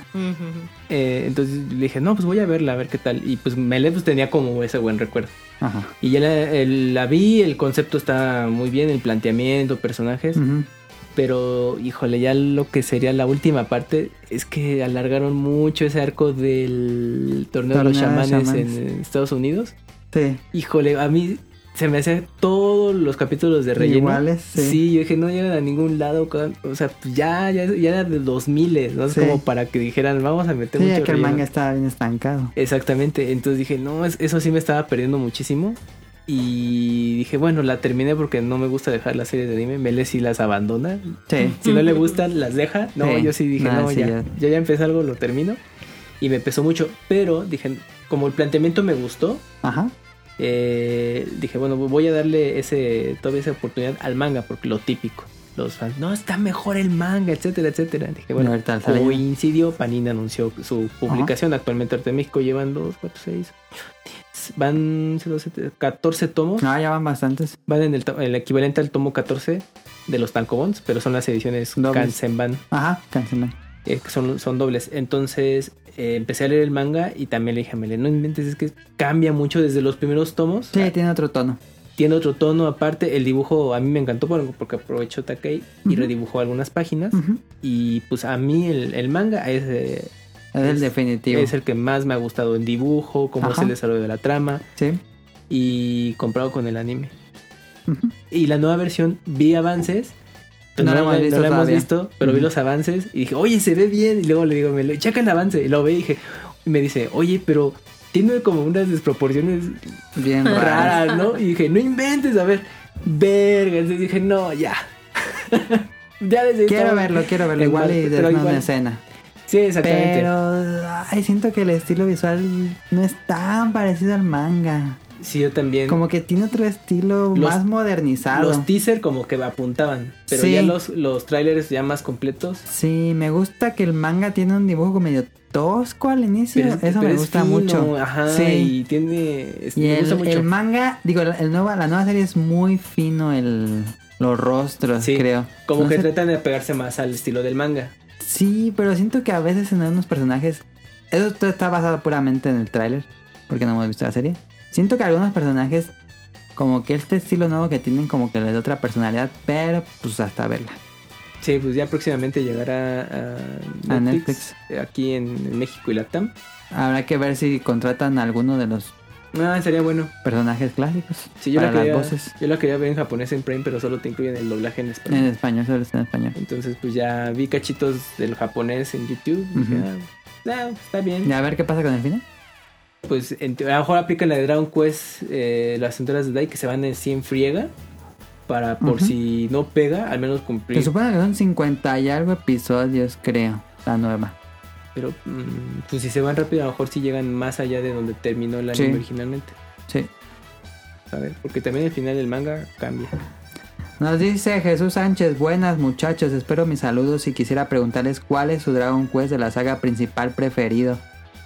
Eh, entonces le dije, no, pues voy a verla, a ver qué tal. Y pues Mele pues tenía como ese buen recuerdo. Ajá. Y ya la, el- la vi, el concepto está muy bien, el planteamiento, personajes. Pero, híjole, ya lo que sería la última parte es que alargaron mucho ese arco del torneo, de los de chamanes en Estados Unidos. Sí. Híjole, a mí se me hacen todos los capítulos de relleno. Iguales, sí. yo dije, no llegan a ningún lado. O sea, pues ya, ya, ya era de 2000, ¿no? Es Sí. como para que dijeran, vamos a meter Sí, mucho ya que el manga estaba bien estancado. Exactamente, entonces dije, no, es- eso sí me estaba perdiendo muchísimo. Y dije, bueno, la terminé porque no me gusta dejar las series de anime. Mele sí las abandona. Sí. Si no le gustan, las deja. No, Sí. yo sí dije, Nah, no, sí, ya, ya. ya. ya empecé algo, lo termino. Y me pesó mucho. Pero dije, como el planteamiento me gustó, Ajá. eh, dije, bueno, voy a darle ese, todavía esa oportunidad al manga, porque lo típico. Los fans, no, está mejor el manga, etcétera, etcétera. Dije, bueno, coincidió, Panini anunció su publicación. Actualmente en México llevan 2, 4, 6, van 12, 14 tomos. No, ya van bastantes. Van en el, el equivalente al tomo 14 de los tankobons, pero son las ediciones. Kansenban, Ajá, cancelan. eh, son, son dobles. Entonces eh, empecé a leer el manga y también le dije a Mele, no inventes, es que cambia mucho desde los primeros tomos. Sí, tiene otro tono. Tiene otro tono aparte. El dibujo a mí me encantó por- porque aprovechó Takei y redibujó algunas páginas. Y pues a mí el, el manga es, eh, Es el Es- definitivo. es el que más me ha gustado en dibujo, cómo es Ajá. el desarrollo de la trama Sí. y comparado con el anime. Y la nueva versión vi avances. No no, la hemos no visto hemos pero vi los avances y dije, oye, se ve bien. Y luego le digo, me lo, checa el avance. Y lo ve y dije, y me dice, oye, pero tiene como unas desproporciones Bien raras, ¿no? Y dije, no inventes, a ver, verga. Entonces dije, no, ya. *laughs* ya desde Quiero verlo, quiero verlo. Igual y de una igual- escena. Sí, exactamente. Pero ay, siento que el estilo visual no es tan parecido al manga. Sí, yo también. Como que tiene otro estilo Los- más modernizado. Los teaser como que apuntaban, pero Sí. ya los, los trailers ya más completos. Sí, me gusta que el manga tiene un dibujo medio tosco al inicio. pero Eso pero me es gusta fino, mucho. Ajá, sí. y tiene... es- Y me el, gusta mucho. el manga, digo, el nueva, la nueva serie es muy fino el, los rostros, Sí, creo. Como No que sé- tratan de pegarse más al estilo del manga. Sí, pero siento que a veces en algunos personajes. Eso está basado puramente en el tráiler, porque no hemos visto la serie. Siento que algunos personajes, como que este estilo nuevo que tienen, como que les da otra personalidad, pero pues hasta verla. Sí, pues ya próximamente llegará a A Netflix, Netflix. eh, aquí en, en México y Latam. Habrá que ver si contratan a alguno de los Ah, estaría bueno. personajes clásicos Sí, yo para la, quería, las voces. yo la quería ver en japonés en Prime, pero solo te incluyen el doblaje en español. En español, solo está en español. Entonces, pues ya vi cachitos del japonés en YouTube. Ujú. ah, Ah, está bien. Y a ver qué pasa con el final. Pues en a lo mejor aplican la de Dragon Quest, eh, las aventuras de Dai que se van en 100 friega. Para por Ujú. si no pega, al menos Se cumplir. supone que son 50 y algo episodios, creo, la nueva. Pero mm, pues si se van rápido, a lo mejor sí llegan más allá de donde terminó el Sí. anime originalmente. Sí. A ver, porque también el final del manga cambia. Nos dice Jesús Sánchez, buenas muchachos, espero mis saludos y quisiera preguntarles cuál es su Dragon Quest de la saga principal preferido,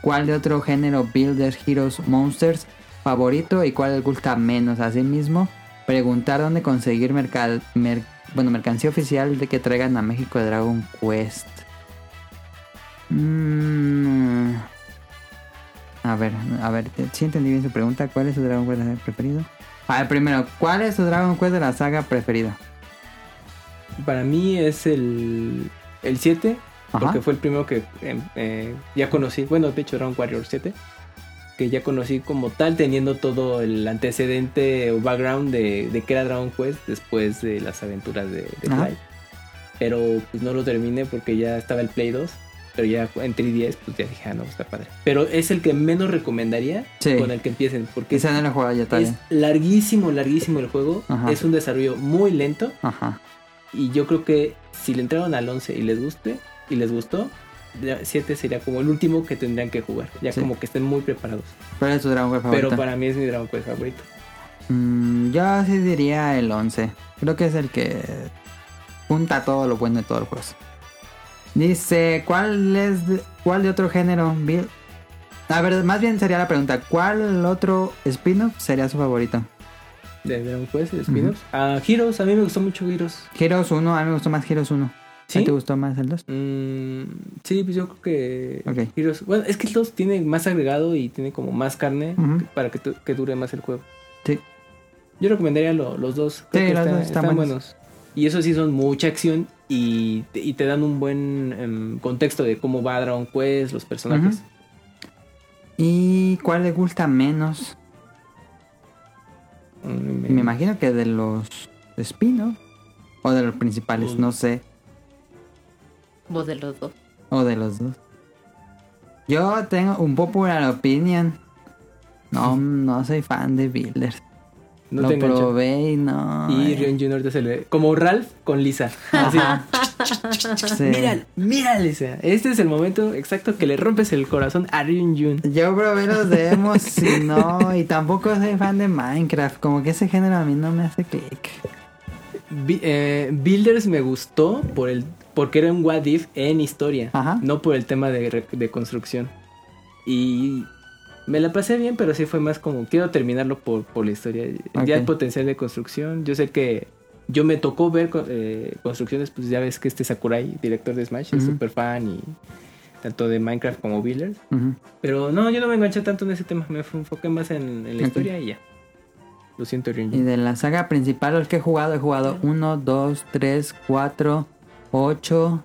cuál de otro género Builders, Heroes, Monsters favorito y cuál les gusta menos. Asimismo, preguntar dónde conseguir mercal- mer- bueno, mercancía oficial de que traigan a México de Dragon Quest. Mm. A ver, a ver, si entendí bien su pregunta, ¿cuál es su Dragon Quest preferido? A ver, primero, ¿cuál es su Dragon Quest de la saga preferida? Para mí es el, el 7, Ajá. porque fue el primero que em, eh, ya conocí. Bueno, de hecho, Dragon Warrior 7. Que ya conocí como tal, teniendo todo el antecedente o background de, de que era Dragon Quest después de las aventuras de, de. Pero pues no lo terminé porque ya estaba el Play 2. Pero ya en 3DS, pues ya dije, ah, no, está padre. Pero es el que menos recomendaría Sí. con el que empiecen. Porque he jugado ya es larguísimo, larguísimo el juego. Ajá. Es un desarrollo muy lento. Ajá. Y yo creo que si le entraron al 11 y les guste y les gustó, 7 sería como el último que tendrían que jugar. Ya Sí. como que estén muy preparados. ¿Cuál es tu Dragon Quest favorito? Pero para mí es mi Dragon Quest favorito. Mm, yo sí diría el 11. Creo que es el que junta todo lo bueno de todos los juegos. Dice, ¿cuál es de, cuál de otro género? Bill? A ver, más bien sería la pregunta, ¿cuál otro spin-off sería su favorito? De Dragon Quest, spin-offs. Ah, Heroes, a mí me gustó mucho Heroes. Heroes 1, a mí me gustó más Heroes 1. ¿A ¿Sí? ti te gustó más el 2? Mm, sí, pues yo creo que Ok. Heroes. Bueno, es que el 2 tiene más agregado y tiene como más carne para que, que dure más el juego. Sí. Yo recomendaría lo- los dos. Creo Sí, que los están, dos están están buenos. buenos. Y eso sí son mucha acción y, te- y te dan un buen em, contexto de cómo va Dragon Quest, los personajes. ¿Y cuál le gusta menos? Mm, Me imagino que de los spin-off. O de los principales, Mm. no sé. Voz de los dos. O de los dos. Yo tengo un popular opinion. No, *laughs* no soy fan de Builders. No Lo te probé y no. Y eh, Rion Jr. te se le... Como Ralph con Lisa. Así. *laughs* sí. Mira, mira Lisa. Este es el momento exacto que le rompes el corazón a Rion Jr. Yo probé los demos y *laughs* no. Y tampoco soy fan de Minecraft. Como que ese género a mí no me hace clic. Eh, Builders me gustó por el porque era un what if en historia, Ajá. no por el tema de, de construcción. Y me la pasé bien, pero sí fue más como quiero terminarlo por, por la historia. Ya el potencial de construcción, yo sé que yo me tocó ver eh, construcciones, pues ya ves que este Sakurai, director de Smash, es súper fan y tanto de Minecraft como Builders. Ujú. Pero no, yo no me enganché tanto en ese tema, me enfoqué más en, en la historia y ya. Lo siento, Y Ryunji. de la saga principal, los que he jugado, he jugado 1, 2, 3, 4, 8,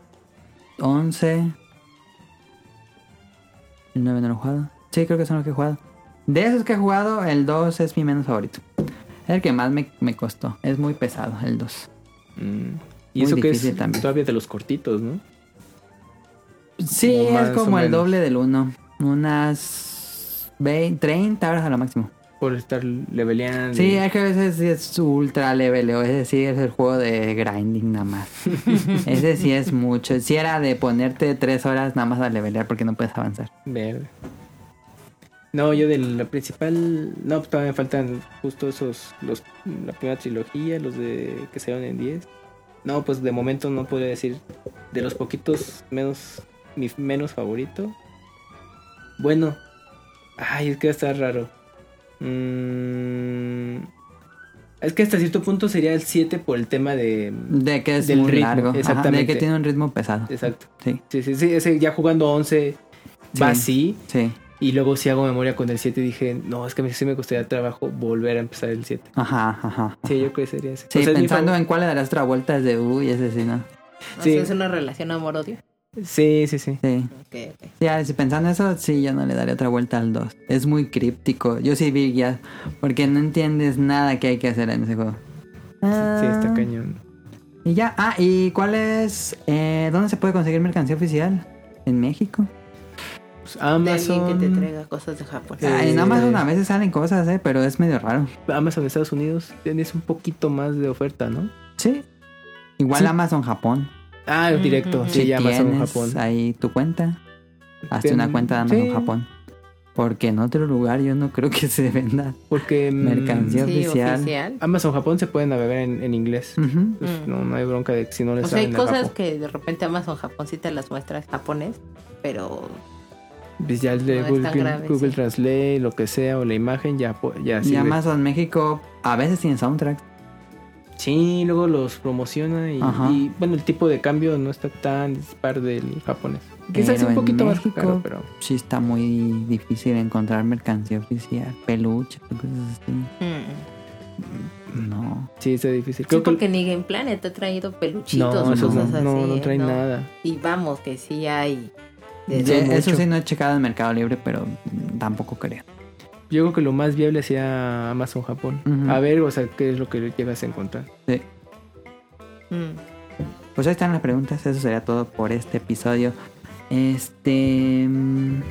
11. El 9 no lo he jugado. Sí, creo que son los que he jugado. De esos que he jugado, el 2 es mi menos favorito. Es el que más me, me costó. Es muy pesado, el 2. Mm. Muy Y eso que es también. todavía de los cortitos, ¿no? Sí, Como es como el doble del 1. Unas 20, 30 horas a lo máximo. Por estar leveleando. Sí, es que a veces sí es ultra level, o ese sí es el juego de grinding nada más. *laughs* ese sí es mucho. Si era de ponerte tres horas nada más a levelear porque no puedes avanzar. Verde. No, yo de la principal. No, pues todavía me faltan justo esos. Los, la primera trilogía, los de que salieron en 10. No, pues de momento no podría decir. De los poquitos menos. Mi menos favorito. Bueno. Ay, es que va a estar raro. Mm, es que hasta cierto punto sería el 7 por el tema de. De que es Del muy ritmo, largo. Ajá, de exactamente. que tiene un ritmo pesado. Exacto. Sí, Sí, sí, sí. Ese ya jugando 11 va Sí. así. sí. Y luego si hago memoria con el 7 dije, no, es que a mí sí me costaría trabajo volver a empezar el 7. Ajá, ajá. Sí, yo creo que sería ese. Sí, O sea, pensando en cuál le darás otra vuelta es de uy, ese sí, ¿no? O Sí. es una relación amor-odio. Sí, sí, sí. Sí. Ok, ok. Ya, si pensando eso, sí, yo no le daré otra vuelta al 2. Es muy críptico. Yo sí vi ya, porque no entiendes nada que hay que hacer en ese juego. Sí, está Ah, cañón. Y ya, ah, ¿y cuál es? eh, ¿Dónde se puede conseguir mercancía oficial? ¿En México? Pues De alguien que te Amazon, traiga cosas de Japón. Ah, en Eh, Amazon a veces salen cosas, ¿eh? Pero es medio raro. Amazon de Estados Unidos tienes un poquito más de oferta, ¿no? Sí. Igual Sí. Amazon Japón. Ah, directo, sí, si Amazon tienes Japón. ahí tu cuenta, hazte Ten- una cuenta de Amazon sí. Japón. Porque en otro lugar yo no creo que se venda Porque mm, mercancía Sí, oficial. oficial. Amazon Japón se puede navegar en, en inglés. Pues, Mm. no, no hay bronca de que si no les O sea, hay cosas Japón. que de repente Amazon Japón sí te las muestra en japonés, pero Pues ya el de No Google, grave, Google sí. Translate, lo que sea, o la imagen, ya, ya Y sirve. Amazon México a veces tiene soundtrack. Sí, luego los promociona y, y, bueno, el tipo de cambio no está tan dispar del japonés. Quizás un en poquito más caro, pero Sí está muy difícil encontrar mercancía oficial, peluche, cosas así. mm, No. sí está difícil. sí, Creo que porque ni Game Planet ha traído peluchitos no, o no, cosas no, así. no ¿eh? traen No. nada. Y vamos, que sí hay. De Sí, todo. eso sí no he checado en Mercado Libre, pero tampoco creo. Yo creo que lo más viable sea Amazon Japón. A ver, o sea, qué es lo que llegas a encontrar. Sí. Mm. Pues ahí están las preguntas. Eso sería todo por este episodio. Este. mm,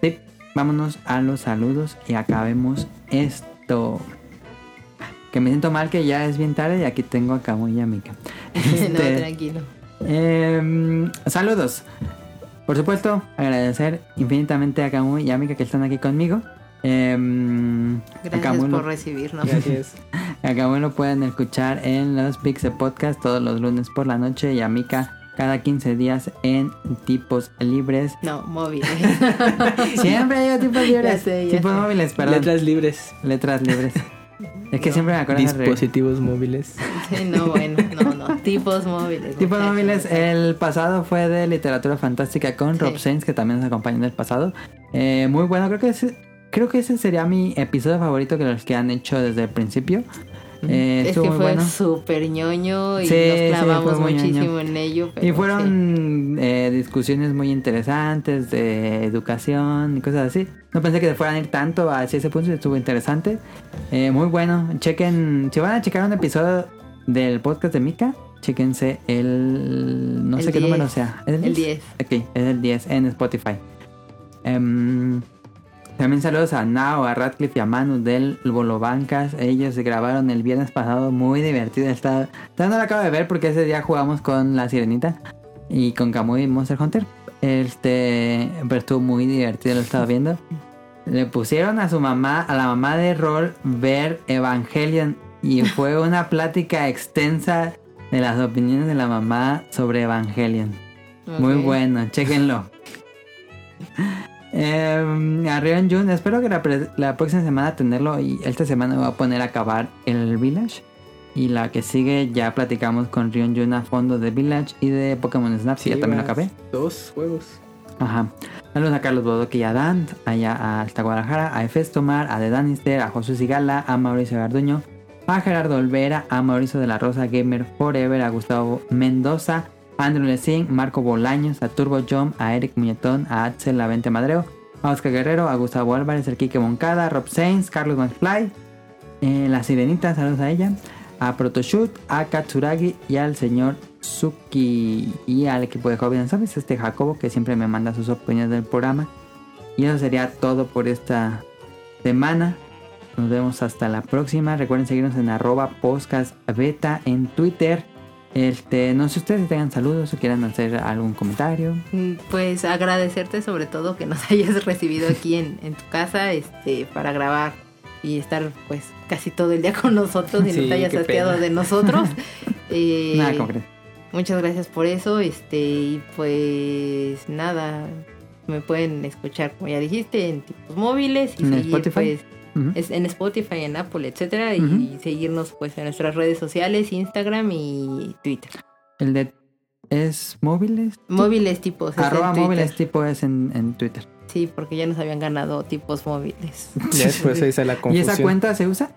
Sí, vámonos a los saludos y acabemos esto. Que me siento mal que ya es bien tarde y aquí tengo a Camu y a Mika. *laughs* no, Este, tranquilo. Em, saludos. Por supuesto, agradecer infinitamente a Camu y a Mika que están aquí conmigo. Em, Gracias lo- por recibirnos. Gracias. *laughs* a Camu lo pueden escuchar en los Pixel Podcast todos los lunes por la noche y a Mika cada 15 días en tipos libres. No, móvil. *laughs* Siempre hay tipos libres. Ya sé, ya tipos sé. móviles, perdón. Letras libres. Letras libres. Es que siempre me acuerdo de re- Dispositivos móviles. Sí, no, bueno, no, no. *laughs* Tipos móviles. Tipos muchachos. móviles, el pasado fue de literatura fantástica con Sí. Rob Sainz, que también nos acompañó en el pasado. Eh, muy bueno, creo que ese, creo que ese sería mi episodio favorito que los que han hecho desde el principio. Eh, Es que fue bueno. súper ñoño y Sí, sí, nos clavamos muy muchísimo ñoño. en ello. pero Y sí. fueron eh, discusiones muy interesantes de educación y cosas así. No pensé que se fueran a ir tanto hacia ese punto, estuvo interesante. Eh, muy bueno. Chequen, si van a checar un episodio del podcast de Mika, chequense el... no El sé qué 10. número sea. ¿Es El 10. Ok, es el 10 en Spotify. Em, también saludos a Nao, a Radcliffe y a Manu del Bolo Bancas. Ellos grabaron el viernes pasado, muy divertido. Está, no lo acabo de ver porque ese día jugamos con la Sirenita y con Kamui y Monster Hunter. Este, pero estuvo muy divertido, lo estaba viendo. Le pusieron a su mamá, a la mamá de Roll, ver Evangelion y fue *laughs* una plática extensa de las opiniones de la mamá sobre Evangelion. Muy bueno, chequenlo. *laughs* Eh, a Rion Jun, espero que la, la próxima semana tenerlo y esta semana me voy a poner a acabar el Village. Y la que sigue ya platicamos con Rion Jun a fondo de Village y de Pokémon Snap, que ya también lo acabé. Dos juegos. Ajá. Saludos a Carlos Bodoque y a Dan, allá hasta Guadalajara, a Efes Tomar, a De Danister, a José Sigala, a Mauricio Garduño, a Gerardo Olvera, a Mauricio de la Rosa Gamer Forever, a Gustavo Mendoza, Andrew Lessing, Marco Bolaños, a Turbo Jump, a Eric Muñetón, a Axel Lavente Madreo, a Oscar Guerrero, a Gustavo Álvarez, el Quique Moncada, Rob Sainz, Carlos McFly, eh, la Sirenita, saludos a ella, a Protoshoot, a Katsuragi y al señor Suki y al equipo de Hobby ¿sabes? Este Jacobo que siempre me manda sus opiniones del programa. Y eso sería todo por esta semana. Nos vemos hasta la próxima. Recuerden seguirnos en arroba podcast beta en Twitter. Este, no sé ustedes si tengan saludos o quieran hacer algún comentario. Mm, Pues agradecerte sobre todo que nos *laughs* hayas recibido aquí en, en tu casa este para grabar y estar pues casi todo el día con nosotros y Sí, no te hayas hastiado de nosotros. *laughs* Eh, Nada concreto. Muchas gracias por eso, este, y pues nada, me pueden escuchar, como ya dijiste, en tipos móviles y ¿En seguir Spotify? pues Es en Spotify, en Apple, etcétera, y seguirnos pues en nuestras redes sociales, Instagram y Twitter. El de es móviles. Móviles tipos. Arroba móviles tipo es en, en Twitter. Sí, porque ya nos habían ganado tipos móviles. *laughs* Ya después ahí está la ¿Y confusión. esa cuenta se usa?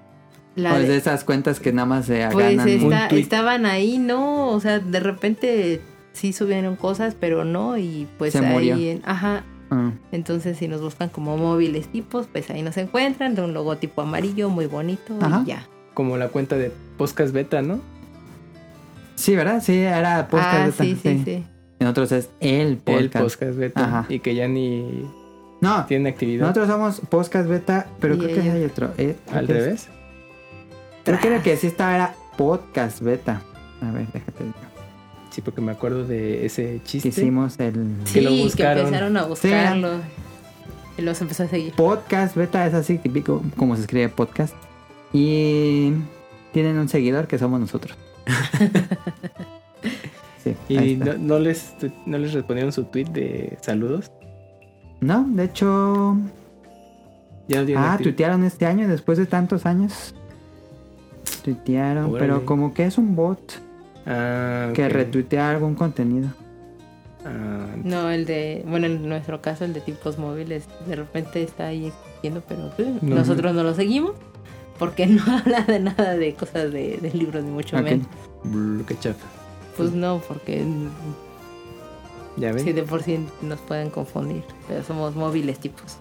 La ¿O es de- de esas cuentas que nada más se pues ganan? Un esta- tweet. estaban ahí, ¿no? O sea, de repente sí subieron cosas, pero no, y pues Se ahí, murió. en- ajá, Ah. Entonces, si nos buscan como móviles tipos, pues ahí nos encuentran de un logotipo amarillo muy bonito Ajá. y ya. Como la cuenta de Podcast Beta, ¿no? Sí, ¿verdad? Sí, era podcast ah, beta, sí, sí, sí. En otros es el podcast. El podcast beta. Ajá. Y que ya ni No, tiene actividad. nosotros somos podcast beta, pero Y creo que hay otro. eh, Al es- revés. Creo que era que sí estaba era podcast beta. A ver, déjate. Sí, porque me acuerdo de ese Que chiste. hicimos el Que Sí, lo que buscaron. empezaron a buscarlo. Y los empezó a seguir. podcast beta, es así típico como se escribe podcast. Y tienen un seguidor que somos nosotros. *laughs* sí, Y no, no les, no les respondieron su tweet de saludos. No, de hecho. Ya no tienen Ah, actividad. tuitearon este año después de tantos años. Tuitearon, Órale. pero como que es un bot Ah, que retuitea algún contenido. Ah, No, el de, bueno, en nuestro caso, el de tipos móviles, de repente está ahí existiendo, pero No. nosotros no lo seguimos porque *laughs* no habla de nada de cosas de, de libros, ni mucho menos. qué chafa. Pues no, porque Ya ven. sí, de por sí nos pueden confundir, pero somos móviles tipos.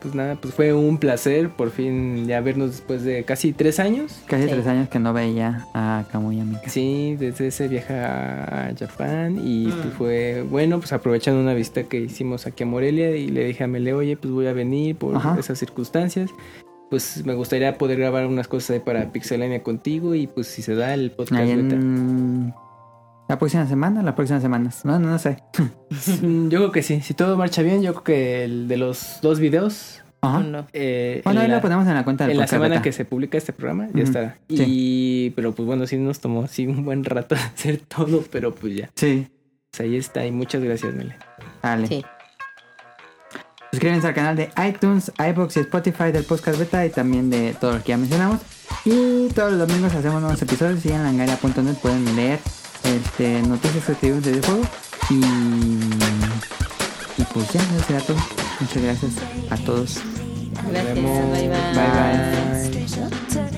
Pues nada, pues fue un placer por fin ya vernos después de casi tres años. Casi Sí. tres años que no veía a Kamuya Mika. Sí, desde ese viaje a Japón y Mm. pues fue bueno, pues aprovechando una visita que hicimos aquí a Morelia y le dije a Mele, oye, pues voy a venir por Ajá. esas circunstancias. Pues me gustaría poder grabar unas cosas ahí para Pixelania contigo y pues si se da el podcast Ahí en... La próxima semana, las próximas semanas. No, no, no sé. *laughs* Yo creo que sí, si todo marcha bien, yo creo que el de los dos videos... Ajá. No. eh, Bueno, en ahí la- lo ponemos en la cuenta del en la semana beta. que se publica este programa ya estará. Sí. Y pero pues bueno, sí nos tomó así un buen rato *laughs* hacer todo, pero pues ya. Sí, Pues ahí está y muchas gracias, Mele. dale. Sí. Suscríbanse al canal de iTunes, iBox y Spotify del podcast beta y también de todo lo que ya mencionamos. Y todos los domingos hacemos nuevos episodios. Sigan langaria.net, pueden leer este, noticias que escribimos de videojuego. Y, y pues ya, eso será todo. Muchas gracias a todos. Gracias, bye bye. Bye, bye.